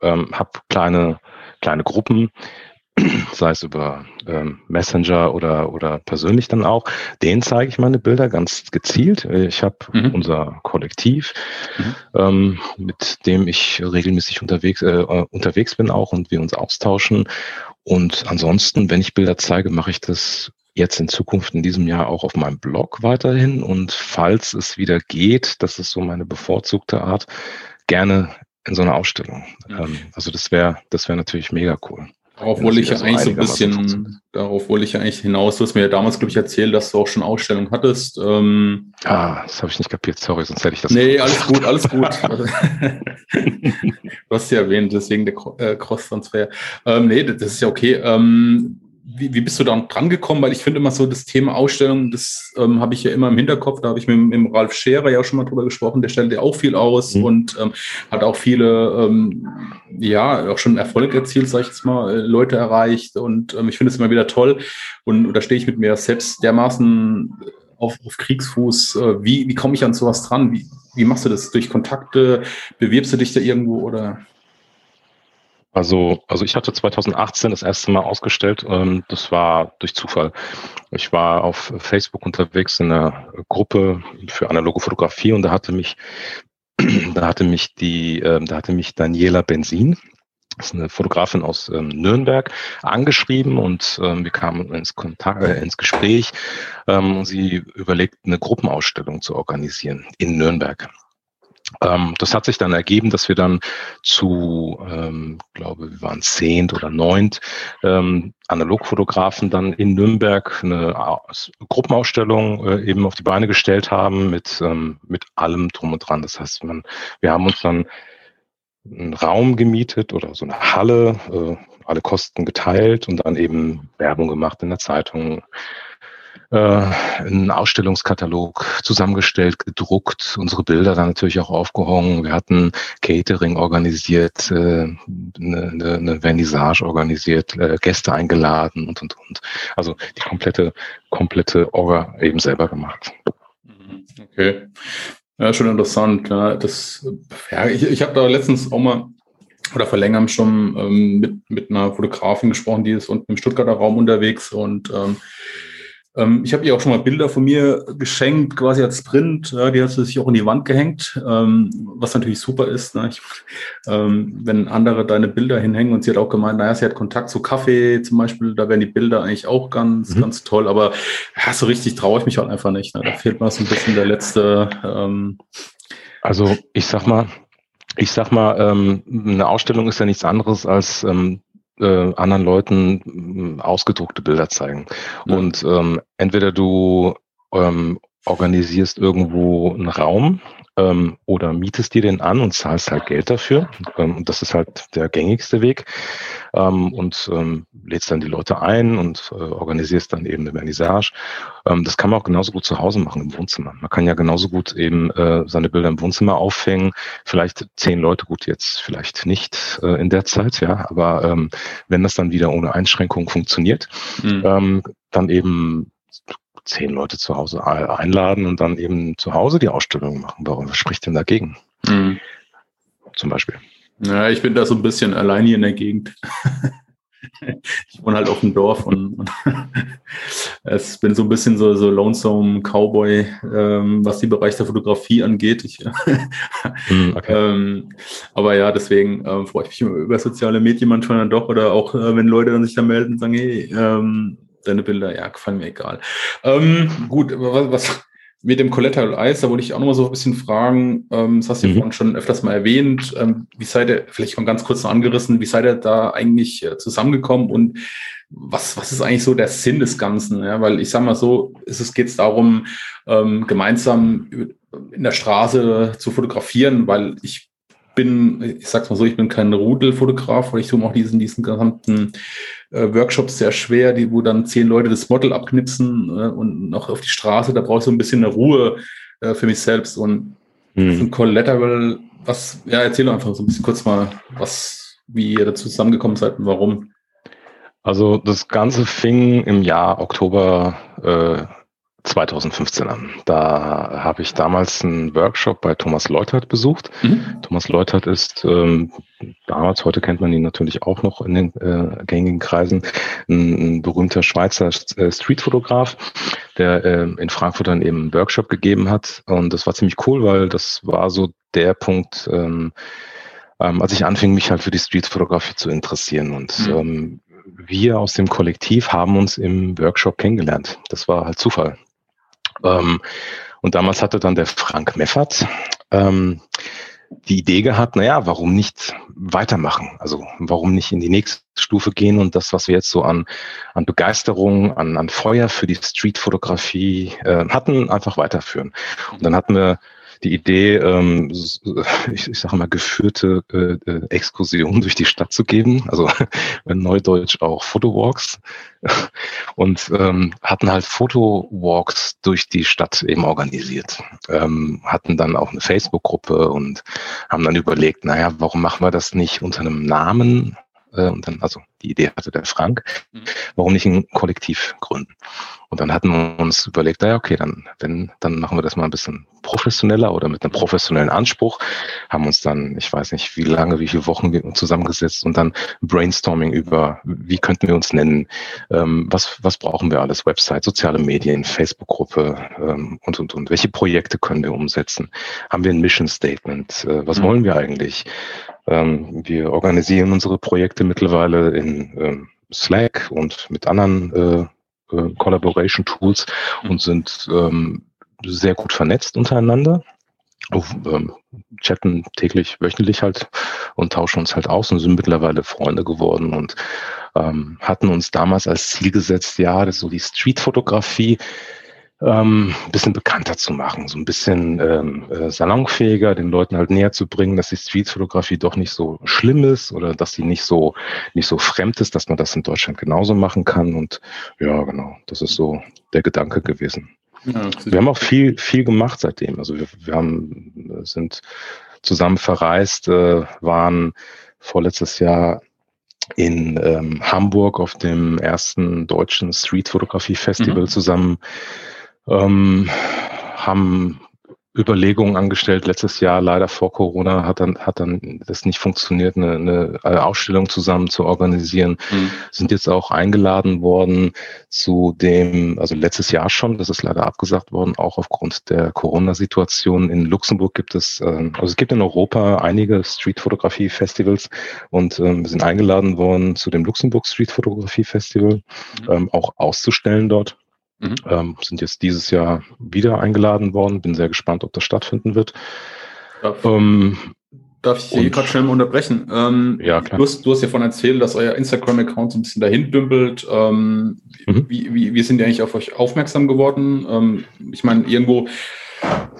ähm, habe kleine, kleine Gruppen, sei es über ähm, Messenger oder, oder persönlich dann auch, denen zeige ich meine Bilder ganz gezielt. Ich habe mhm. unser Kollektiv, mhm. ähm, mit dem ich regelmäßig unterwegs, äh, unterwegs bin auch und wir uns austauschen. Und ansonsten, wenn ich Bilder zeige, mache ich das jetzt in Zukunft in diesem Jahr auch auf meinem Blog weiterhin. Und falls es wieder geht, das ist so meine bevorzugte Art, gerne in so einer Ausstellung. Mhm. also das wäre, das wäre natürlich mega cool. Darauf wollte ich ja so eigentlich so ein bisschen, darauf wollte ich ja eigentlich hinaus. Du hast mir ja damals, glaube ich, erzählt, dass du auch schon Ausstellungen hattest. Ähm, ah, das habe ich nicht kapiert, sorry, sonst hätte ich das. Nee, alles gut, alles gut. du hast ja erwähnt, deswegen der äh, Cross-Transfer. Ähm, nee, das ist ja okay. Ähm, wie, wie bist du da dran gekommen? Weil ich finde immer so das Thema Ausstellung, das ähm, habe ich ja immer im Hinterkopf. Da habe ich mit, mit dem Ralf Scherer ja auch schon mal drüber gesprochen. Der stellt ja auch viel aus mhm. und ähm, hat auch viele, ähm, ja, auch schon Erfolg erzielt, sage ich jetzt mal, äh, Leute erreicht. Und ähm, ich finde es immer wieder toll. Und, und da stehe ich mit mir selbst dermaßen auf, auf Kriegsfuß. Äh, wie, wie komme ich an sowas dran? Wie, wie machst du das? Durch Kontakte? Bewirbst du dich da irgendwo oder? Also, also ich hatte 2018 das erste Mal ausgestellt. Ähm, das war durch Zufall. Ich war auf Facebook unterwegs in einer Gruppe für analoge Fotografie und da hatte mich, da hatte mich die, äh, da hatte mich Daniela Benzin, das ist eine Fotografin aus ähm, Nürnberg, angeschrieben und ähm, wir kamen ins Kontakt, äh, ins Gespräch. Ähm, sie überlegt, eine Gruppenausstellung zu organisieren in Nürnberg. Ähm, das hat sich dann ergeben, dass wir dann zu, ähm, glaube, wir waren zehnt oder neunt ähm, Analogfotografen dann in Nürnberg eine Gruppenausstellung äh, eben auf die Beine gestellt haben mit ähm, mit allem drum und dran. Das heißt, man, wir haben uns dann einen Raum gemietet oder so eine Halle, äh, alle Kosten geteilt und dann eben Werbung gemacht in der Zeitung, äh, einen Ausstellungskatalog zusammengestellt, gedruckt, unsere Bilder dann natürlich auch aufgehangen. Wir hatten Catering organisiert, äh, eine, eine Vernissage organisiert, äh, Gäste eingeladen und und und. Also die komplette, komplette Orga eben selber gemacht. Mhm. Okay. Ja, schon interessant. Ja, das, ja, ich, ich habe da letztens auch mal oder vor längerem schon ähm, mit, mit einer Fotografin gesprochen, die ist unten im Stuttgarter Raum unterwegs und ähm, ähm, ich habe ihr auch schon mal Bilder von mir geschenkt, quasi als Print. Ja, die hat sie sich auch in die Wand gehängt, ähm, was natürlich super ist. Ne? Ich, ähm, wenn andere deine Bilder hinhängen und sie hat auch gemeint, naja, sie hat Kontakt zu Kaffee zum Beispiel, da wären die Bilder eigentlich auch ganz, mhm. ganz toll. Aber ja, so richtig traue ich mich halt einfach nicht. Ne? Da fehlt mir so ein bisschen der letzte. Ähm also ich sag mal, ich sag mal, ähm, eine Ausstellung ist ja nichts anderes als ähm, äh, anderen Leuten mm, ausgedruckte Bilder zeigen. Ja. Und ähm, entweder du ähm, organisierst irgendwo einen Raum ähm, oder mietest dir den an und zahlst halt Geld dafür. Ähm, das ist halt der gängigste Weg. Ähm, und ähm, lädst dann die Leute ein und äh, organisierst dann eben eine Vernissage. Ähm, das kann man auch genauso gut zu Hause machen im Wohnzimmer. Man kann ja genauso gut eben äh, seine Bilder im Wohnzimmer aufhängen. Vielleicht zehn Leute, gut jetzt vielleicht nicht äh, in der Zeit, ja, aber ähm, wenn das dann wieder ohne Einschränkung funktioniert, mhm. ähm, dann eben zehn Leute zu Hause einladen und dann eben zu Hause die Ausstellung machen. Warum spricht denn dagegen? Mhm. Zum Beispiel. Ja, ich bin da so ein bisschen allein hier in der Gegend. ich wohne halt auf dem Dorf und, und es bin so ein bisschen so, so lonesome Cowboy, ähm, was die Bereich der Fotografie angeht. Ich, mm, okay. ähm, aber ja, deswegen ähm, freue ich mich über soziale Medien manchmal dann doch oder auch äh, wenn Leute dann sich da melden und sagen, hey, ähm, deine Bilder, ja, gefallen mir egal. Ähm, gut, was, was, mit dem Collateral Eyes, da wollte ich auch noch mal so ein bisschen fragen, ähm, das hast du mhm. vorhin schon öfters mal erwähnt, ähm, wie seid ihr, vielleicht mal ganz kurz noch angerissen, wie seid ihr da eigentlich äh, zusammengekommen und was, was ist eigentlich so der Sinn des Ganzen? Ja? Weil ich sage mal so, ist es geht darum, ähm, gemeinsam in der Straße zu fotografieren, weil ich bin, ich sag's mal so, ich bin kein Rudelfotograf, weil ich tue auch diesen, diesen gesamten Workshops sehr schwer, die, wo dann zehn Leute das Model abknipsen äh, und noch auf die Straße, da brauche ich so ein bisschen eine Ruhe äh, für mich selbst. Und hm. ein Collateral, was, ja, erzähl doch einfach so ein bisschen kurz mal, was, wie ihr dazu zusammengekommen seid und warum. Also das Ganze fing im Jahr Oktober äh, 2015 an. Da habe ich damals einen Workshop bei Thomas Leutert besucht. Mhm. Thomas Leutert ist ähm, damals, heute kennt man ihn natürlich auch noch in den äh, gängigen Kreisen, ein, ein berühmter Schweizer äh, Streetfotograf, der äh, in Frankfurt dann eben einen Workshop gegeben hat. Und das war ziemlich cool, weil das war so der Punkt, ähm, ähm, als ich anfing, mich halt für die Streetfotografie zu interessieren. Und mhm. ähm, wir aus dem Kollektiv haben uns im Workshop kennengelernt. Das war halt Zufall. Ähm, und damals hatte dann der Frank Meffert ähm, die Idee gehabt, naja, warum nicht weitermachen? Also warum nicht in die nächste Stufe gehen und das, was wir jetzt so an, an Begeisterung, an, an Feuer für die Streetfotografie äh, hatten, einfach weiterführen. Und dann hatten wir die Idee, ähm, ich, ich sage mal, geführte äh, äh, Exkursionen durch die Stadt zu geben, also neudeutsch auch Fotowalks und ähm, hatten halt Fotowalks durch die Stadt eben organisiert, ähm, hatten dann auch eine Facebook-Gruppe und haben dann überlegt, naja, warum machen wir das nicht unter einem Namen? Äh, und dann, also die Idee hatte der Frank, mhm. warum nicht ein Kollektiv gründen? Und dann hatten wir uns überlegt, naja, okay, dann, wenn, dann machen wir das mal ein bisschen professioneller oder mit einem professionellen Anspruch, haben uns dann, ich weiß nicht, wie lange, wie viele Wochen zusammengesetzt und dann Brainstorming über, wie könnten wir uns nennen, ähm, was, was brauchen wir alles, Website, soziale Medien, Facebook-Gruppe ähm, und, und, und, welche Projekte können wir umsetzen? Haben wir ein Mission Statement? Äh, was mhm. wollen wir eigentlich? Ähm, wir organisieren unsere Projekte mittlerweile in ähm, Slack und mit anderen äh, äh, Collaboration Tools mhm. und sind ähm, sehr gut vernetzt untereinander. Auf, ähm, chatten täglich, wöchentlich halt und tauschen uns halt aus und sind mittlerweile Freunde geworden und ähm, hatten uns damals als Ziel gesetzt, ja, das ist so die Streetfotografie ähm, ein bisschen bekannter zu machen, so ein bisschen ähm, äh, salonfähiger, den Leuten halt näher zu bringen, dass die Streetfotografie doch nicht so schlimm ist oder dass sie nicht so nicht so fremd ist, dass man das in Deutschland genauso machen kann. Und ja, genau, das ist so der Gedanke gewesen. Ja, wir haben auch viel viel gemacht seitdem. Also wir, wir haben sind zusammen verreist, äh, waren vorletztes Jahr in ähm, Hamburg auf dem ersten deutschen Streetfotografie-Festival mhm. zusammen ähm, haben Überlegungen angestellt. Letztes Jahr, leider vor Corona, hat dann, hat dann das nicht funktioniert, eine, eine Ausstellung zusammen zu organisieren. Mhm. Sind jetzt auch eingeladen worden zu dem, also letztes Jahr schon, das ist leider abgesagt worden, auch aufgrund der Corona-Situation. In Luxemburg gibt es, äh, also es gibt in Europa einige Street-Fotografie-Festivals und ähm, wir sind eingeladen worden zu dem Luxemburg Street-Fotografie-Festival, mhm. ähm, auch auszustellen dort. Mhm. Ähm, sind jetzt dieses Jahr wieder eingeladen worden. Bin sehr gespannt, ob das stattfinden wird. Darf, ähm, darf ich hier gerade schnell mal unterbrechen? Ähm, ja, klar. Du hast, du hast ja von erzählt, dass euer Instagram-Account so ein bisschen dahin dümpelt. Ähm, mhm. wie, wie, wie sind die eigentlich auf euch aufmerksam geworden? Ähm, ich meine, irgendwo,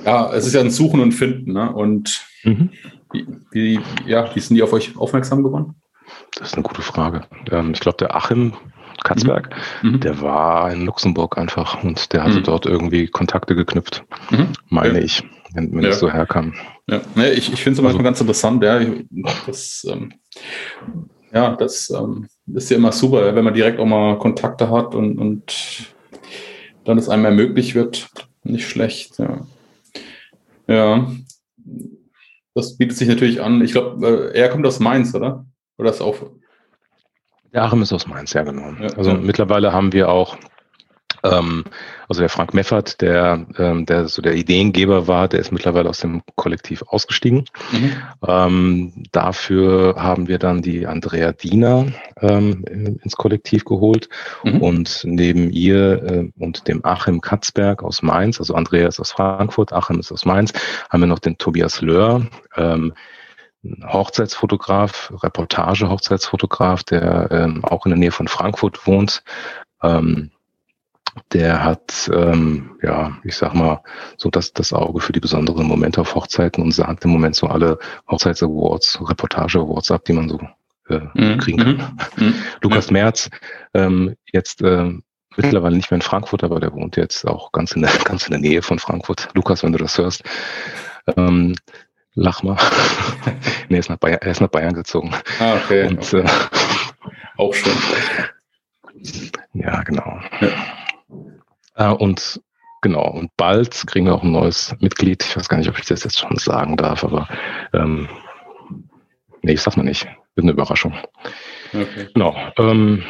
ja, es ist ja ein Suchen und Finden. Ne? Und mhm. wie, wie, ja, wie sind die auf euch aufmerksam geworden? Das ist eine gute Frage. Ähm, ich glaube, der Achim Katzberg, mhm. mhm. der war in Luxemburg einfach und der hatte mhm. dort irgendwie Kontakte geknüpft, mhm. meine ja. ich, wenn, wenn ja. es so herkam. Ja, nee, ich, ich finde es manchmal also, ganz interessant, ja, das, ähm, ja, das ähm, ist ja immer super, wenn man direkt auch mal Kontakte hat und, und dann es einem ermöglicht wird. Nicht schlecht, ja. Ja, das bietet sich natürlich an. Ich glaube, äh, er kommt aus Mainz, oder? Oder ist auch der Achim ist aus Mainz, ja genau. Ja, also ja. mittlerweile haben wir auch Ähm, also der Frank Meffert, der, ähm, der so der Ideengeber war, der ist mittlerweile aus dem Kollektiv ausgestiegen. Mhm. Ähm, dafür haben wir dann die Andrea Diener ähm, ins Kollektiv geholt mhm. und neben ihr äh, und dem Achim Katzberg aus Mainz, also Andrea ist aus Frankfurt, Achim ist aus Mainz, haben wir noch den Tobias Löhr, ähm, Hochzeitsfotograf, Reportage-Hochzeitsfotograf, der ähm, auch in der Nähe von Frankfurt wohnt. Ähm, der hat, ähm, ja, ich sag mal, so das, das Auge für die besonderen Momente auf Hochzeiten und sagt im Moment so alle Hochzeits-Awards, Reportage-Awards ab, die man so äh, mhm. kriegen kann. Mhm. mhm. Lukas ja. Merz, ähm, jetzt äh, mittlerweile nicht mehr in Frankfurt, aber der wohnt jetzt auch ganz in der, ganz in der Nähe von Frankfurt. Lukas, wenn du das hörst, ähm, lach mal. nee, er ist nach Bayern, er ist nach Bayern gezogen. Ah, okay. Und, okay. Äh, auch schon. Ja, genau. Ja. Äh, und genau, und bald kriegen wir auch ein neues Mitglied. Ich weiß gar nicht, ob ich das jetzt schon sagen darf, aber ähm, nee, ich sag mal nicht. Wird eine Überraschung. Okay. Genau. Ähm,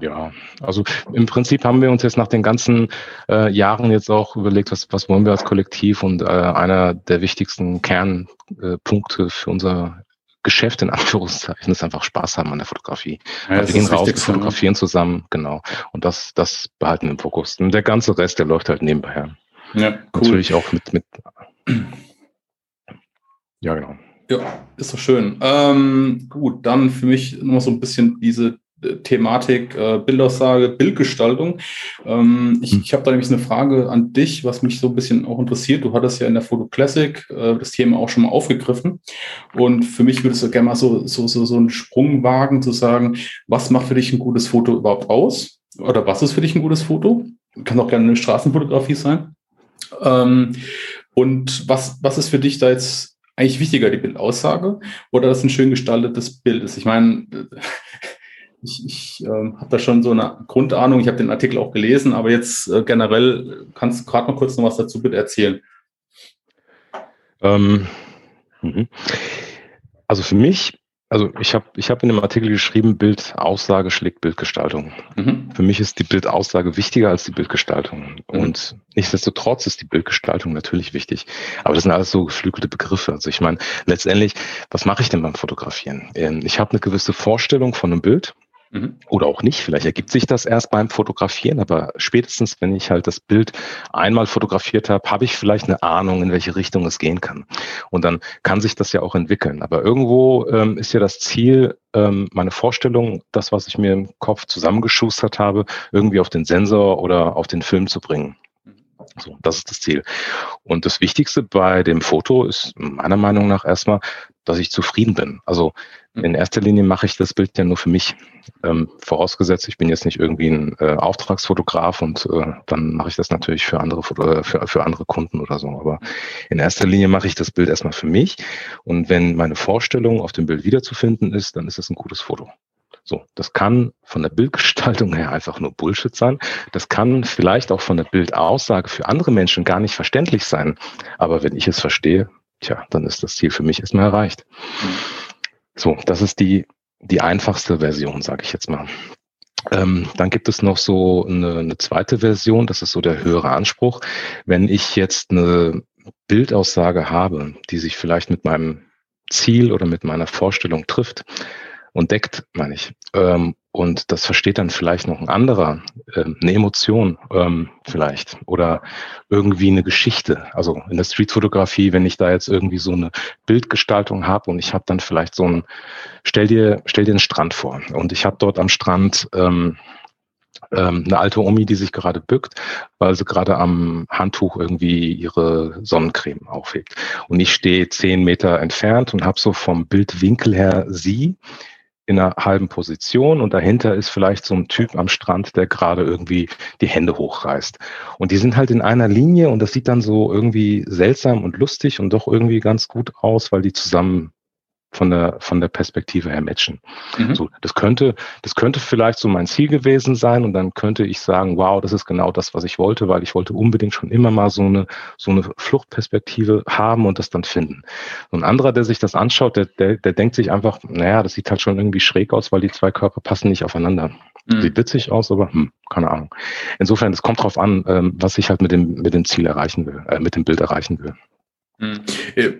ja, also im Prinzip haben wir uns jetzt nach den ganzen äh, Jahren jetzt auch überlegt, was, was wollen wir als Kollektiv und äh, einer der wichtigsten Kernpunkte für unser Geschäft in Anführungszeichen ist einfach Spaß haben an der Fotografie. Ja, wir gehen raus, wir ne? fotografieren ne? zusammen, genau. Und das, das behalten wir im Fokus. Und der ganze Rest, der läuft halt nebenbei. Ja, cool. Natürlich auch mit, mit ja, genau. Ja, ist doch schön. Ähm, gut, dann für mich noch so ein bisschen diese Thematik äh, Bildaussage, Bildgestaltung. Ähm, ich hm. ich habe da nämlich eine Frage an dich, was mich so ein bisschen auch interessiert. Du hattest ja in der Photo Classic äh, das Thema auch schon mal aufgegriffen. Und für mich würdest du gerne mal so, so, so, so einen Sprung wagen, zu sagen, was macht für dich ein gutes Foto überhaupt aus? Oder was ist für dich ein gutes Foto? Kann auch gerne eine Straßenfotografie sein. Ähm, und was, was ist für dich da jetzt eigentlich wichtiger, die Bildaussage oder das ein schön gestaltetes Bild ist? Ich meine, ich, ich äh, habe da schon so eine Grundahnung. Ich habe den Artikel auch gelesen, aber jetzt äh, generell kannst du gerade mal kurz noch was dazu bitte erzählen. Ähm, mhm. also für mich, also ich habe ich hab in dem Artikel geschrieben, Bildaussage schlägt Bildgestaltung. Mhm. Für mich ist die Bildaussage wichtiger als die Bildgestaltung. Mhm. Und nichtsdestotrotz ist die Bildgestaltung natürlich wichtig. Aber das sind alles so geflügelte Begriffe. Also ich meine, letztendlich, was mache ich denn beim Fotografieren? Ähm, ich habe eine gewisse Vorstellung von einem Bild. Oder auch nicht. Vielleicht ergibt sich das erst beim Fotografieren, aber spätestens, wenn ich halt das Bild einmal fotografiert habe, habe ich vielleicht eine Ahnung, in welche Richtung es gehen kann. Und dann kann sich das ja auch entwickeln. Aber irgendwo ähm, ist ja das Ziel, ähm, meine Vorstellung, das, was ich mir im Kopf zusammengeschustert habe, irgendwie auf den Sensor oder auf den Film zu bringen. Mhm. So, das ist das Ziel. Und das Wichtigste bei dem Foto ist meiner Meinung nach erstmal, dass ich zufrieden bin. Also hm. in erster Linie mache ich das Bild ja nur für mich. Ähm, vorausgesetzt, ich bin jetzt nicht irgendwie ein äh, Auftragsfotograf und äh, dann mache ich das natürlich für andere äh, für, für andere Kunden oder so. Aber in erster Linie mache ich das Bild erstmal für mich. Und wenn meine Vorstellung auf dem Bild wiederzufinden ist, dann ist es ein gutes Foto. So, das kann von der Bildgestaltung her einfach nur Bullshit sein. Das kann vielleicht auch von der Bildaussage für andere Menschen gar nicht verständlich sein. Aber wenn ich es verstehe, tja, dann ist das Ziel für mich erstmal erreicht. So, das ist die, die einfachste Version, sage ich jetzt mal. Ähm, dann gibt es noch so eine, eine zweite Version, das ist so der höhere Anspruch. Wenn ich jetzt eine Bildaussage habe, die sich vielleicht mit meinem Ziel oder mit meiner Vorstellung trifft und deckt, meine ich, ähm, und das versteht dann vielleicht noch ein anderer, äh, eine Emotion ähm, vielleicht oder irgendwie eine Geschichte. Also in der Streetfotografie, wenn ich da jetzt irgendwie so eine Bildgestaltung habe und ich habe dann vielleicht so ein, stell dir, stell dir einen Strand vor und ich habe dort am Strand ähm, ähm, eine alte Omi, die sich gerade bückt, weil sie gerade am Handtuch irgendwie ihre Sonnencreme aufhegt. Und ich stehe zehn Meter entfernt und habe so vom Bildwinkel her sie in einer halben Position und dahinter ist vielleicht so ein Typ am Strand, der gerade irgendwie die Hände hochreißt. Und die sind halt in einer Linie und das sieht dann so irgendwie seltsam und lustig und doch irgendwie ganz gut aus, weil die zusammen von der, von der Perspektive her matchen. Mhm. So, das könnte, das könnte vielleicht so mein Ziel gewesen sein und dann könnte ich sagen, wow, das ist genau das, was ich wollte, weil ich wollte unbedingt schon immer mal so eine, so eine Fluchtperspektive haben und das dann finden. Und ein anderer, der sich das anschaut, der, der, der denkt sich einfach, naja, das sieht halt schon irgendwie schräg aus, weil die zwei Körper passen nicht aufeinander. Mhm. Sieht witzig aus, aber hm, keine Ahnung. Insofern, es kommt drauf an, ähm, was ich halt mit dem, mit dem Ziel erreichen will, äh, mit dem Bild erreichen will. Hm. Äh,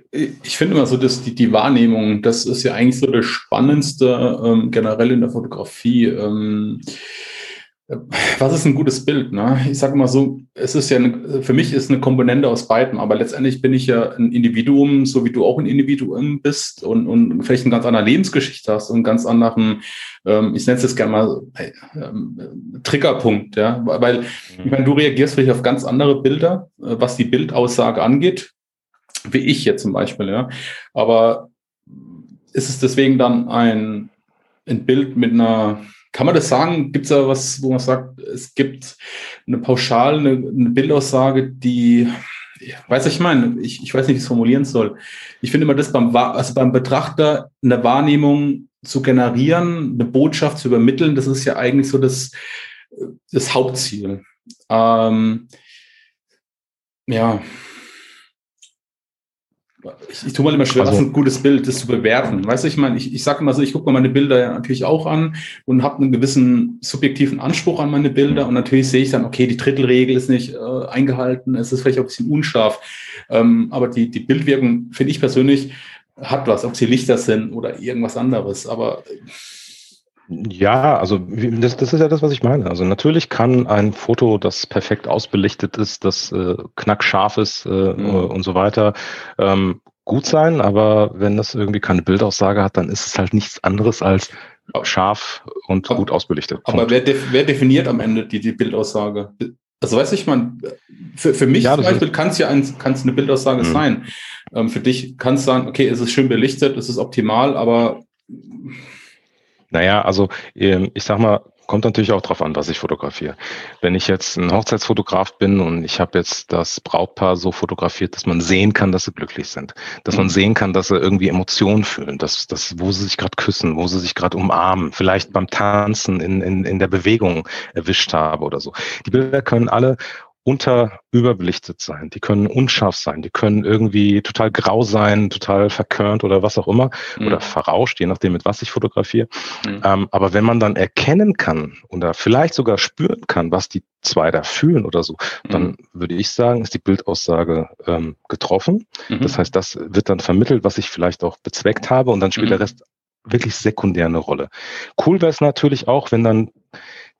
ich finde immer so, dass die, die Wahrnehmung, das ist ja eigentlich so das Spannendste ähm, generell in der Fotografie. Ähm, äh, was ist ein gutes Bild? Ne? Ich sage mal so, es ist ja eine, für mich ist eine Komponente aus beiden, aber letztendlich bin ich ja ein Individuum, so wie du auch ein Individuum bist und, und vielleicht eine ganz andere Lebensgeschichte hast und einen ganz anderen, ähm, ich nenne es jetzt gerne mal äh, ähm, Triggerpunkt, ja, weil ich meine, du reagierst vielleicht auf ganz andere Bilder, was die Bildaussage angeht wie ich jetzt zum Beispiel, ja. Aber ist es deswegen dann ein, ein Bild mit einer, kann man das sagen? Gibt es da was, wo man sagt, es gibt eine pauschal, eine, eine Bildaussage, die, weiß ich meine, ich, ich weiß nicht, wie ich es formulieren soll. Ich finde immer das beim, also beim Betrachter eine Wahrnehmung zu generieren, eine Botschaft zu übermitteln, das ist ja eigentlich so das, das Hauptziel. Ähm, ja, ich, ich tue mal immer schwer, also, was ein gutes Bild ist zu bewerten. Weißt du, ich meine, ich, ich sage immer so, ich gucke mir meine Bilder ja natürlich auch an und habe einen gewissen subjektiven Anspruch an meine Bilder und natürlich sehe ich dann, okay, die Drittelregel ist nicht äh, eingehalten, es ist vielleicht auch ein bisschen unscharf, ähm, aber die, die Bildwirkung, finde ich persönlich, hat was, ob sie Lichter sind oder irgendwas anderes, aber ja, also das, das ist ja das, was ich meine. Also natürlich kann ein Foto, das perfekt ausbelichtet ist, das äh, knackscharf ist äh, mhm. und so weiter, ähm, gut sein, aber wenn das irgendwie keine Bildaussage hat, dann ist es halt nichts anderes als scharf und aber, gut ausbelichtet. Aber wer, def wer, definiert am Ende die, die Bildaussage? Also weiß ich, man, für, für mich ja, zum Beispiel kann es ja ein, kann's eine Bildaussage mhm. sein. Ähm, für dich kann es sein, okay, es ist schön belichtet, es ist optimal, aber naja, also ähm, ich sag mal, kommt natürlich auch drauf an, was ich fotografiere. Wenn ich jetzt ein Hochzeitsfotograf bin und ich habe jetzt das Brautpaar so fotografiert, dass man sehen kann, dass sie glücklich sind, dass mhm. man sehen kann, dass sie irgendwie Emotionen fühlen, dass, dass wo sie sich gerade küssen, wo sie sich gerade umarmen, vielleicht beim Tanzen in, in, in der Bewegung erwischt habe oder so. Die Bilder können alle unter überbelichtet sein, die können unscharf sein, die können irgendwie total grau sein, total verkörnt oder was auch immer mhm. oder verrauscht, je nachdem, mit was ich fotografiere. Mhm. Ähm, aber wenn man dann erkennen kann oder vielleicht sogar spüren kann, was die zwei da fühlen oder so, mhm. dann würde ich sagen, ist die Bildaussage ähm, getroffen. Mhm. Das heißt, das wird dann vermittelt, was ich vielleicht auch bezweckt habe und dann spielt der mhm. Rest wirklich sekundär eine Rolle. Cool wäre es natürlich auch, wenn dann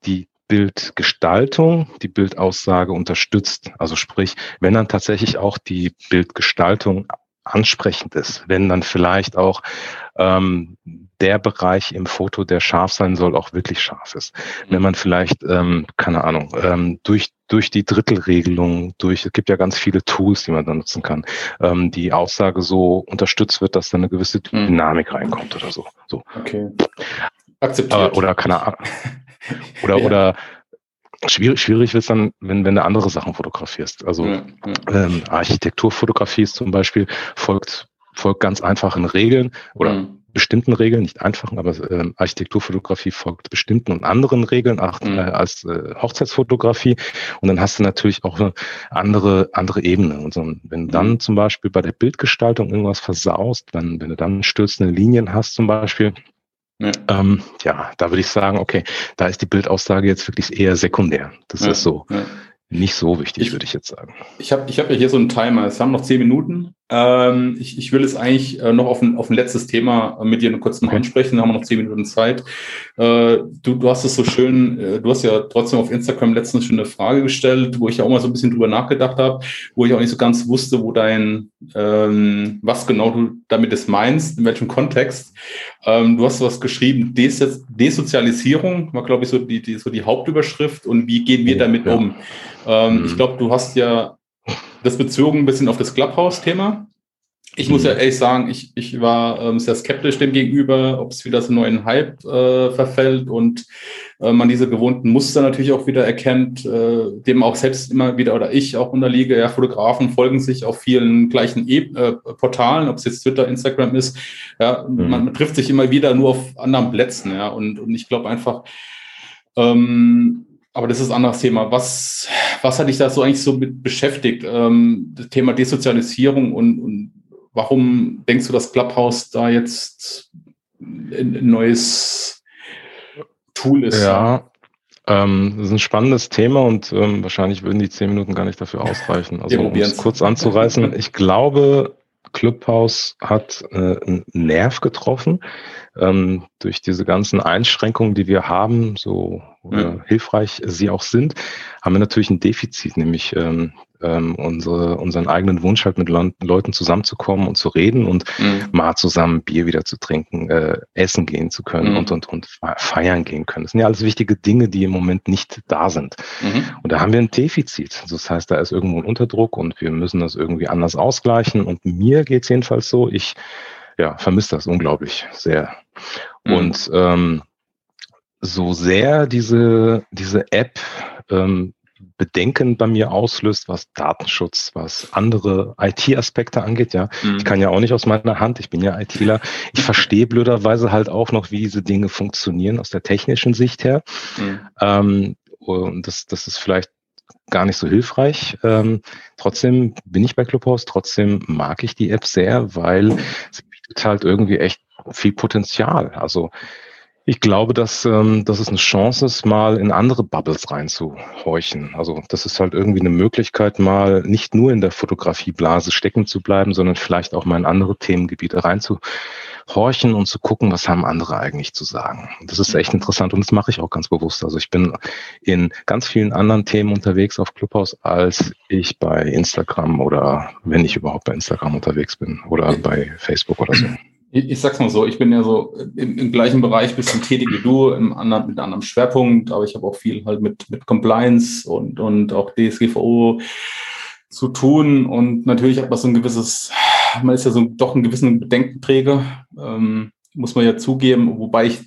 die Bildgestaltung die Bildaussage unterstützt. Also sprich, wenn dann tatsächlich auch die Bildgestaltung ansprechend ist, wenn dann vielleicht auch ähm, der Bereich im Foto, der scharf sein soll, auch wirklich scharf ist. Wenn man vielleicht, ähm, keine Ahnung, ähm, durch durch die Drittelregelung, durch, es gibt ja ganz viele Tools, die man da nutzen kann, ähm, die Aussage so unterstützt wird, dass da eine gewisse hm. Dynamik reinkommt oder so. so. Okay. Akzeptiert. Äh, oder keine Ahnung. Oder, ja. oder schwierig, schwierig wird es dann, wenn, wenn du andere Sachen fotografierst. Also ja, ja. Ähm, Architekturfotografie ist zum Beispiel folgt, folgt ganz einfachen Regeln oder mhm. bestimmten Regeln, nicht einfachen, aber äh, Architekturfotografie folgt bestimmten und anderen Regeln ach, mhm. äh, als äh, Hochzeitsfotografie. Und dann hast du natürlich auch eine andere, andere Ebene. Und so, wenn du dann mhm. zum Beispiel bei der Bildgestaltung irgendwas versaust, wenn, wenn du dann stürzende Linien hast zum Beispiel, ja. Ähm, ja, da würde ich sagen, okay, da ist die Bildaussage jetzt wirklich eher sekundär. Das ja, ist so ja. nicht so wichtig, ich, würde ich jetzt sagen. Ich habe ich hab ja hier so einen Timer. Es haben noch zehn Minuten. Ähm, ich, ich will es eigentlich äh, noch auf ein, auf ein letztes Thema mit dir kurz noch ansprechen. Da haben wir noch zehn Minuten Zeit. Äh, du, du hast es so schön, äh, du hast ja trotzdem auf Instagram letztens schon eine Frage gestellt, wo ich ja auch mal so ein bisschen drüber nachgedacht habe, wo ich auch nicht so ganz wusste, wo dein, ähm, was genau du damit es meinst, in welchem Kontext. Ähm, du hast was geschrieben, Des Desozialisierung war, glaube ich, so die, die, so die Hauptüberschrift und wie gehen wir damit ja. um? Ähm, mhm. Ich glaube, du hast ja das bezogen ein bisschen auf das Clubhouse-Thema. ich muss ja ehrlich sagen, ich, ich war ähm, sehr skeptisch dem gegenüber, ob es wieder so einen neuen Hype äh, verfällt und äh, man diese gewohnten Muster natürlich auch wieder erkennt, äh, dem auch selbst immer wieder oder ich auch unterliege. Ja, Fotografen folgen sich auf vielen gleichen e äh, Portalen, ob es jetzt Twitter, Instagram ist. Ja, mhm. man, man, trifft sich immer wieder nur auf anderen Plätzen. Ja, und, und ich glaube einfach, ähm, aber das ist ein anderes Thema. Was, was hat dich da so eigentlich so mit beschäftigt? Ähm, das Thema Desozialisierung und, und warum denkst du, dass Clubhouse da jetzt ein, neues Tool ist? Ja, ähm, das ist ein spannendes Thema und ähm, wahrscheinlich würden die zehn Minuten gar nicht dafür ausreichen. Also um es kurz anzureißen, ich glaube, Clubhouse hat äh, einen Nerv getroffen ähm, durch diese ganzen Einschränkungen, die wir haben, so mhm. hilfreich sie auch sind, haben wir natürlich ein Defizit, nämlich ähm, ähm, unsere, unseren eigenen Wunsch halt mit Le Leuten zusammenzukommen und zu reden und mhm. mal zusammen Bier wieder zu trinken, äh, essen gehen zu können mhm. und, und, und feiern gehen können. Das sind ja alles wichtige Dinge, die im Moment nicht da sind. Mhm. Und da haben wir ein Defizit. Das heißt, da ist irgendwo ein Unterdruck und wir müssen das irgendwie anders ausgleichen. Und mir geht's jedenfalls so, ich ja, vermisse das unglaublich sehr. Mhm. Und ähm, so sehr diese, diese App ähm, Bedenken bei mir auslöst, was Datenschutz, was andere IT-Aspekte angeht. Ja, mhm. ich kann ja auch nicht aus meiner Hand. Ich bin ja ITler. Ich verstehe blöderweise halt auch noch, wie diese Dinge funktionieren aus der technischen Sicht her. Mhm. Ähm, und das, das ist vielleicht gar nicht so hilfreich. Ähm, trotzdem bin ich bei Clubhouse. Trotzdem mag ich die App sehr, weil sie bietet halt irgendwie echt viel Potenzial. Also ich glaube, dass, ähm, dass es eine Chance ist, mal in andere Bubbles reinzuhorchen. Also das ist halt irgendwie eine Möglichkeit, mal nicht nur in der Fotografieblase stecken zu bleiben, sondern vielleicht auch mal in andere Themengebiete reinzuhorchen und zu gucken, was haben andere eigentlich zu sagen. Das ist echt interessant und das mache ich auch ganz bewusst. Also ich bin in ganz vielen anderen Themen unterwegs auf Clubhouse, als ich bei Instagram oder wenn ich überhaupt bei Instagram unterwegs bin oder bei Facebook oder so ich, ich sag's mal so, ich bin ja so im, im gleichen Bereich bisschen tätig wie du, im anderen, mit einem anderen Schwerpunkt, aber ich habe auch viel halt mit, mit Compliance und, und auch DSGVO zu tun und natürlich hat man so ein gewisses, man ist ja so doch einen gewissen Bedenkenträger, ähm, muss man ja zugeben, wobei ich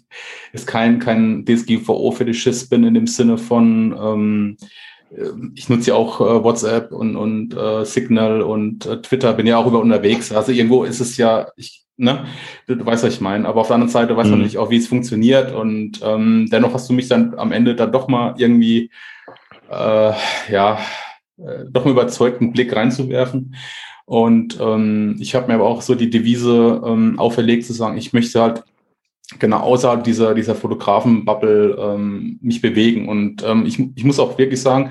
jetzt kein, kein DSGVO-Fetischist bin in dem Sinne von, ähm, ich nutze ja auch äh, WhatsApp und, und äh, Signal und äh, Twitter, bin ja auch über unterwegs. Also irgendwo ist es ja, ich, ne, du, du weißt, was ich meine. Aber auf der anderen Seite weiß mhm. man natürlich auch, wie es funktioniert. Und ähm, dennoch hast du mich dann am Ende dann doch mal irgendwie, äh, ja, äh, doch einen überzeugten Blick reinzuwerfen. Und ähm, ich habe mir aber auch so die Devise ähm, auferlegt zu sagen, ich möchte halt genau außerhalb dieser, dieser Fotografen-Bubble ähm, mich bewegen. Und ähm, ich, ich muss auch wirklich sagen,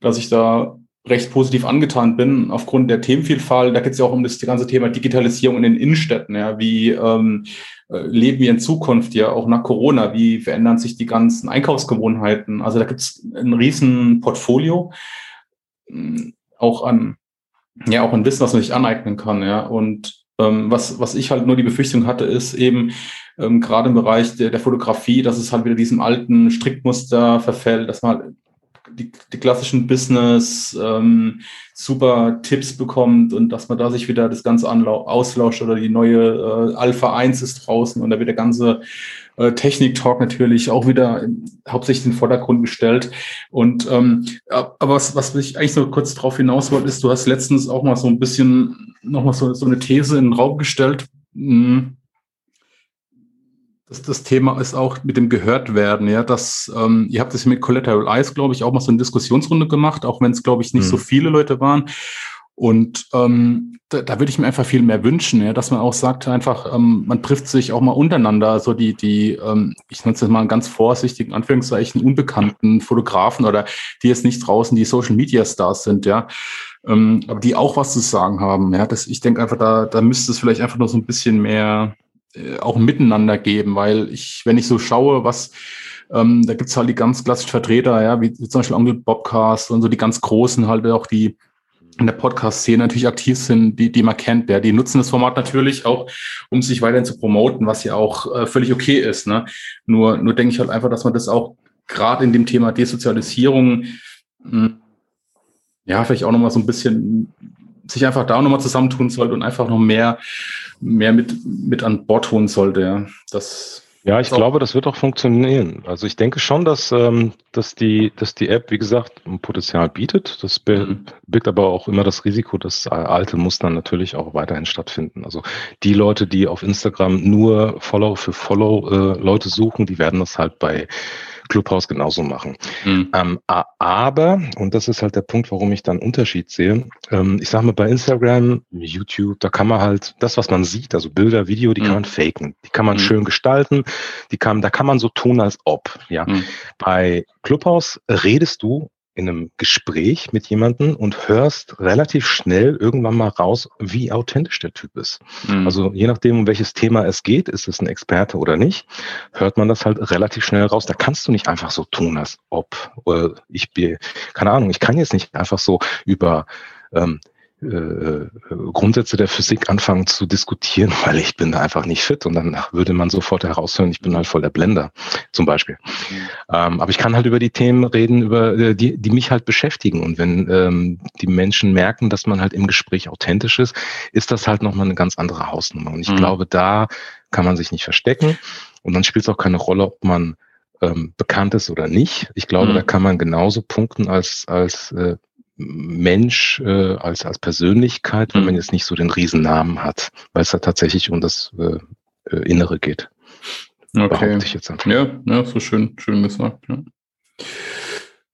dass ich da recht positiv angetan bin aufgrund der Themenvielfalt. Da geht es ja auch um das ganze Thema Digitalisierung in den Innenstädten. Ja, wie ähm, äh, leben wir in Zukunft ja auch nach Corona? Wie verändern sich die ganzen Einkaufsgewohnheiten? Also da gibt es ein riesen Portfolio, ähm, auch an ja auch ein Wissen, was man sich aneignen kann. Ja und ähm, was was ich halt nur die Befürchtung hatte, ist eben ähm, gerade im Bereich der, der Fotografie, dass es halt wieder diesem alten Strickmuster verfällt, dass man die, die klassischen Business ähm, super Tipps bekommt und dass man da sich wieder das Ganze auslauscht oder die neue äh, Alpha 1 ist draußen und da wird der ganze äh, Technik-Talk natürlich auch wieder in, hauptsächlich in den Vordergrund gestellt. Und ähm, aber was, was ich eigentlich so kurz drauf hinaus wollte, ist, du hast letztens auch mal so ein bisschen nochmal so, so eine These in den Raum gestellt. Hm das, das Thema ist auch mit dem Gehörtwerden, ja, dass ähm, ihr habt das mit Collateral Eyes, glaube ich, auch mal so eine Diskussionsrunde gemacht, auch wenn es, glaube ich, nicht mhm. so viele Leute waren. Und ähm, da, da würde ich mir einfach viel mehr wünschen, ja, dass man auch sagt, einfach, ähm, man trifft sich auch mal untereinander, so die, die, ähm, ich nutze das mal einen ganz vorsichtigen Anführungszeichen, unbekannten Fotografen oder die jetzt nicht draußen die Social Media Stars sind, ja, ähm, aber die auch was zu sagen haben. Ja, das, ich denke einfach, da, da müsste es vielleicht einfach noch so ein bisschen mehr auch miteinander geben, weil ich, wenn ich so schaue, was ähm, da gibt's halt die ganz klassischen Vertreter, ja, wie, wie zum Beispiel Onkel Bobcast und so die ganz großen, halt auch die in der Podcast-Szene natürlich aktiv sind, die, die man kennt, ja, die nutzen das Format natürlich auch, um sich weiterhin zu promoten, was ja auch äh, völlig okay ist. Ne? Nur, nur denke ich halt einfach, dass man das auch gerade in dem Thema Desozialisierung mh, hm, ja, vielleicht auch nochmal so ein bisschen sich einfach da nochmal zusammentun sollte und einfach noch mehr, mehr mit, mit an Bord holen sollte. Ja, das ja, ich glaube, das wird auch funktionieren. Also ich denke schon, dass, ähm, dass, die, dass die App, wie gesagt, ein Potenzial bietet. Das mhm. birgt aber auch immer das Risiko, dass alte Muster natürlich auch weiterhin stattfinden. Also die Leute, die auf Instagram nur Follow für Follow äh, Leute suchen, die werden das halt bei Clubhouse genauso machen. Mhm. Ähm, aber, und das ist halt der Punkt, warum ich dann Unterschied sehe, ähm, ich sage mal bei Instagram, YouTube, da kann man halt das, was man sieht, also Bilder, Video, die mhm. kann man faken, die kann man mhm. schön gestalten, die kann, da kann man so tun, als ob. Ja. Mhm. Bei Clubhouse redest du in einem Gespräch mit jemandem und hörst relativ schnell irgendwann mal raus, wie authentisch der Typ ist. Mhm. Also je nachdem, um welches Thema es geht, ist es ein Experte oder nicht, hört man das halt relativ schnell raus. Da kannst du nicht einfach so tun, als ob oder ich bin, keine Ahnung, ich kann jetzt nicht einfach so über ähm, äh, Grundsätze der Physik anfangen zu diskutieren, weil ich bin da einfach nicht fit und dann würde man sofort heraushören, ich bin halt voll der Blender, zum Beispiel. Mhm. Ähm, aber ich kann halt über die Themen reden, über äh, die, die mich halt beschäftigen. Und wenn ähm, die Menschen merken, dass man halt im Gespräch authentisch ist, ist das halt nochmal eine ganz andere Hausnummer. Und ich mhm. glaube, da kann man sich nicht verstecken. Und dann spielt es auch keine Rolle, ob man ähm, bekannt ist oder nicht. Ich glaube, mhm. da kann man genauso punkten als, als äh, Mensch äh, als, als Persönlichkeit, wenn man mhm. jetzt nicht so den Riesennamen hat, weil es da tatsächlich um das äh, äh Innere geht. Okay. Ich jetzt ja, ja, so schön, schön gesagt. Ja.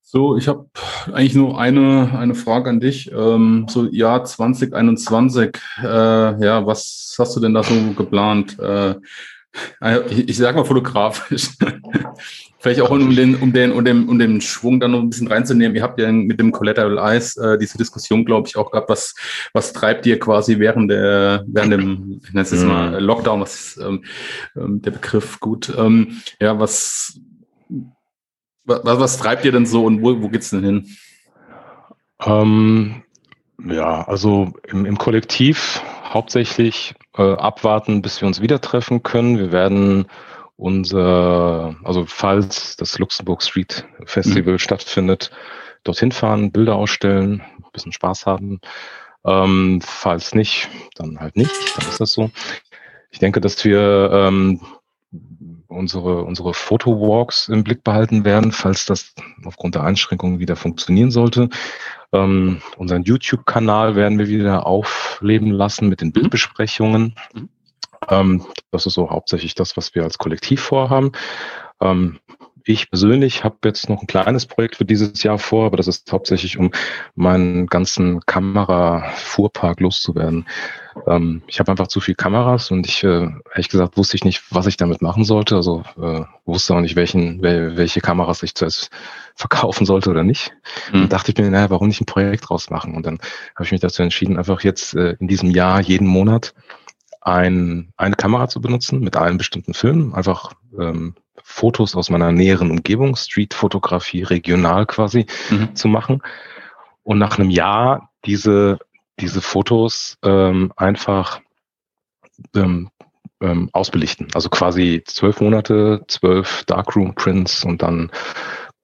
So, ich habe eigentlich nur eine, eine Frage an dich. Ähm, so Jahr 2021, äh, ja, was hast du denn da so geplant? Äh, ich, ich sag mal fotografisch. Vielleicht auch um den, um den, um den, um den Schwung dann noch ein bisschen reinzunehmen. Ihr habt ja mit dem Collateral Eyes äh, diese Diskussion, glaube ich, auch gehabt. Was, was treibt ihr quasi während der, während dem, ich nenne es jetzt mal mhm. Lockdown, was ist ähm, ähm, der Begriff gut? Ähm, ja, was, was, was treibt ihr denn so und wo, wo geht's denn hin? Ähm, ja, also im, im Kollektiv hauptsächlich äh, abwarten, bis wir uns wieder treffen können. Wir werden unser, also falls das Luxemburg Street Festival mhm. stattfindet, dorthin fahren, Bilder ausstellen, ein bisschen Spaß haben. Ähm, falls nicht, dann halt nicht, dann ist das so. Ich denke, dass wir ähm, unsere, unsere Fotowalks im Blick behalten werden, falls das aufgrund der Einschränkungen wieder funktionieren sollte. Ähm, unseren YouTube-Kanal werden wir wieder aufleben lassen mit den mhm. Bildbesprechungen. Mhm. Ähm, das ist so hauptsächlich das, was wir als Kollektiv vorhaben. Ähm, ich persönlich habe jetzt noch ein kleines Projekt für dieses Jahr vor, aber das ist hauptsächlich, um meinen ganzen Kamera-Fuhrpark loszuwerden. Ähm, ich habe einfach zu viel Kameras und ich, äh, ehrlich gesagt, wusste ich nicht, was ich damit machen sollte. Also äh, wusste auch nicht, welchen, wel, welche Kameras ich zuerst verkaufen sollte oder nicht. Mhm. Und dachte ich mir, naja, warum nicht ein Projekt draus machen? Und dann habe ich mich dazu entschieden, einfach jetzt äh, in diesem Jahr jeden Monat ein, eine Kamera zu benutzen mit einem bestimmten Film, einfach ähm, Fotos aus meiner näheren Umgebung, Street-Fotografie, regional quasi mhm. zu machen. Und nach einem Jahr diese, diese Fotos ähm, einfach ähm, ähm, ausbelichten. Also quasi zwölf Monate, zwölf Darkroom-Prints und dann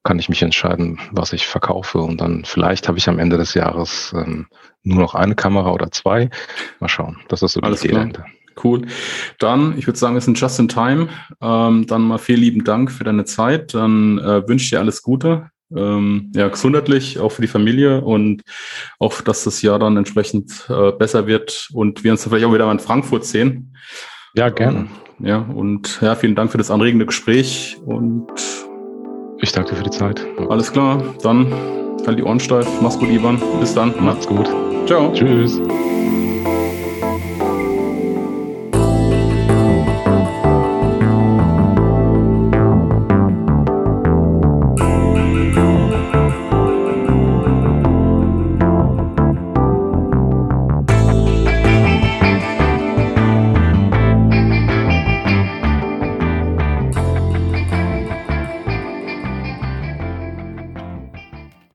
kann ich mich entscheiden, was ich verkaufe. Und dann vielleicht habe ich am Ende des Jahres ähm, nur noch eine Kamera oder zwei. Mal schauen. Das ist so die Alles Idee dahinter. Cool. Dann, ich würde sagen, wir sind just in time. Ähm, dann mal vielen lieben Dank für deine Zeit. Dann äh, wünsche ich dir alles Gute. Ähm, ja, gesundheitlich, auch für die Familie und auch, dass das Jahr dann entsprechend äh, besser wird und wir uns vielleicht auch wieder mal in Frankfurt sehen. Ja, gerne. Ähm, ja, und ja, vielen Dank für das anregende Gespräch und ich danke für die Zeit. Alles klar, dann halt die Ohren steif. Mach's gut, Ivan. Bis dann. Macht's gut. Ciao. Tschüss.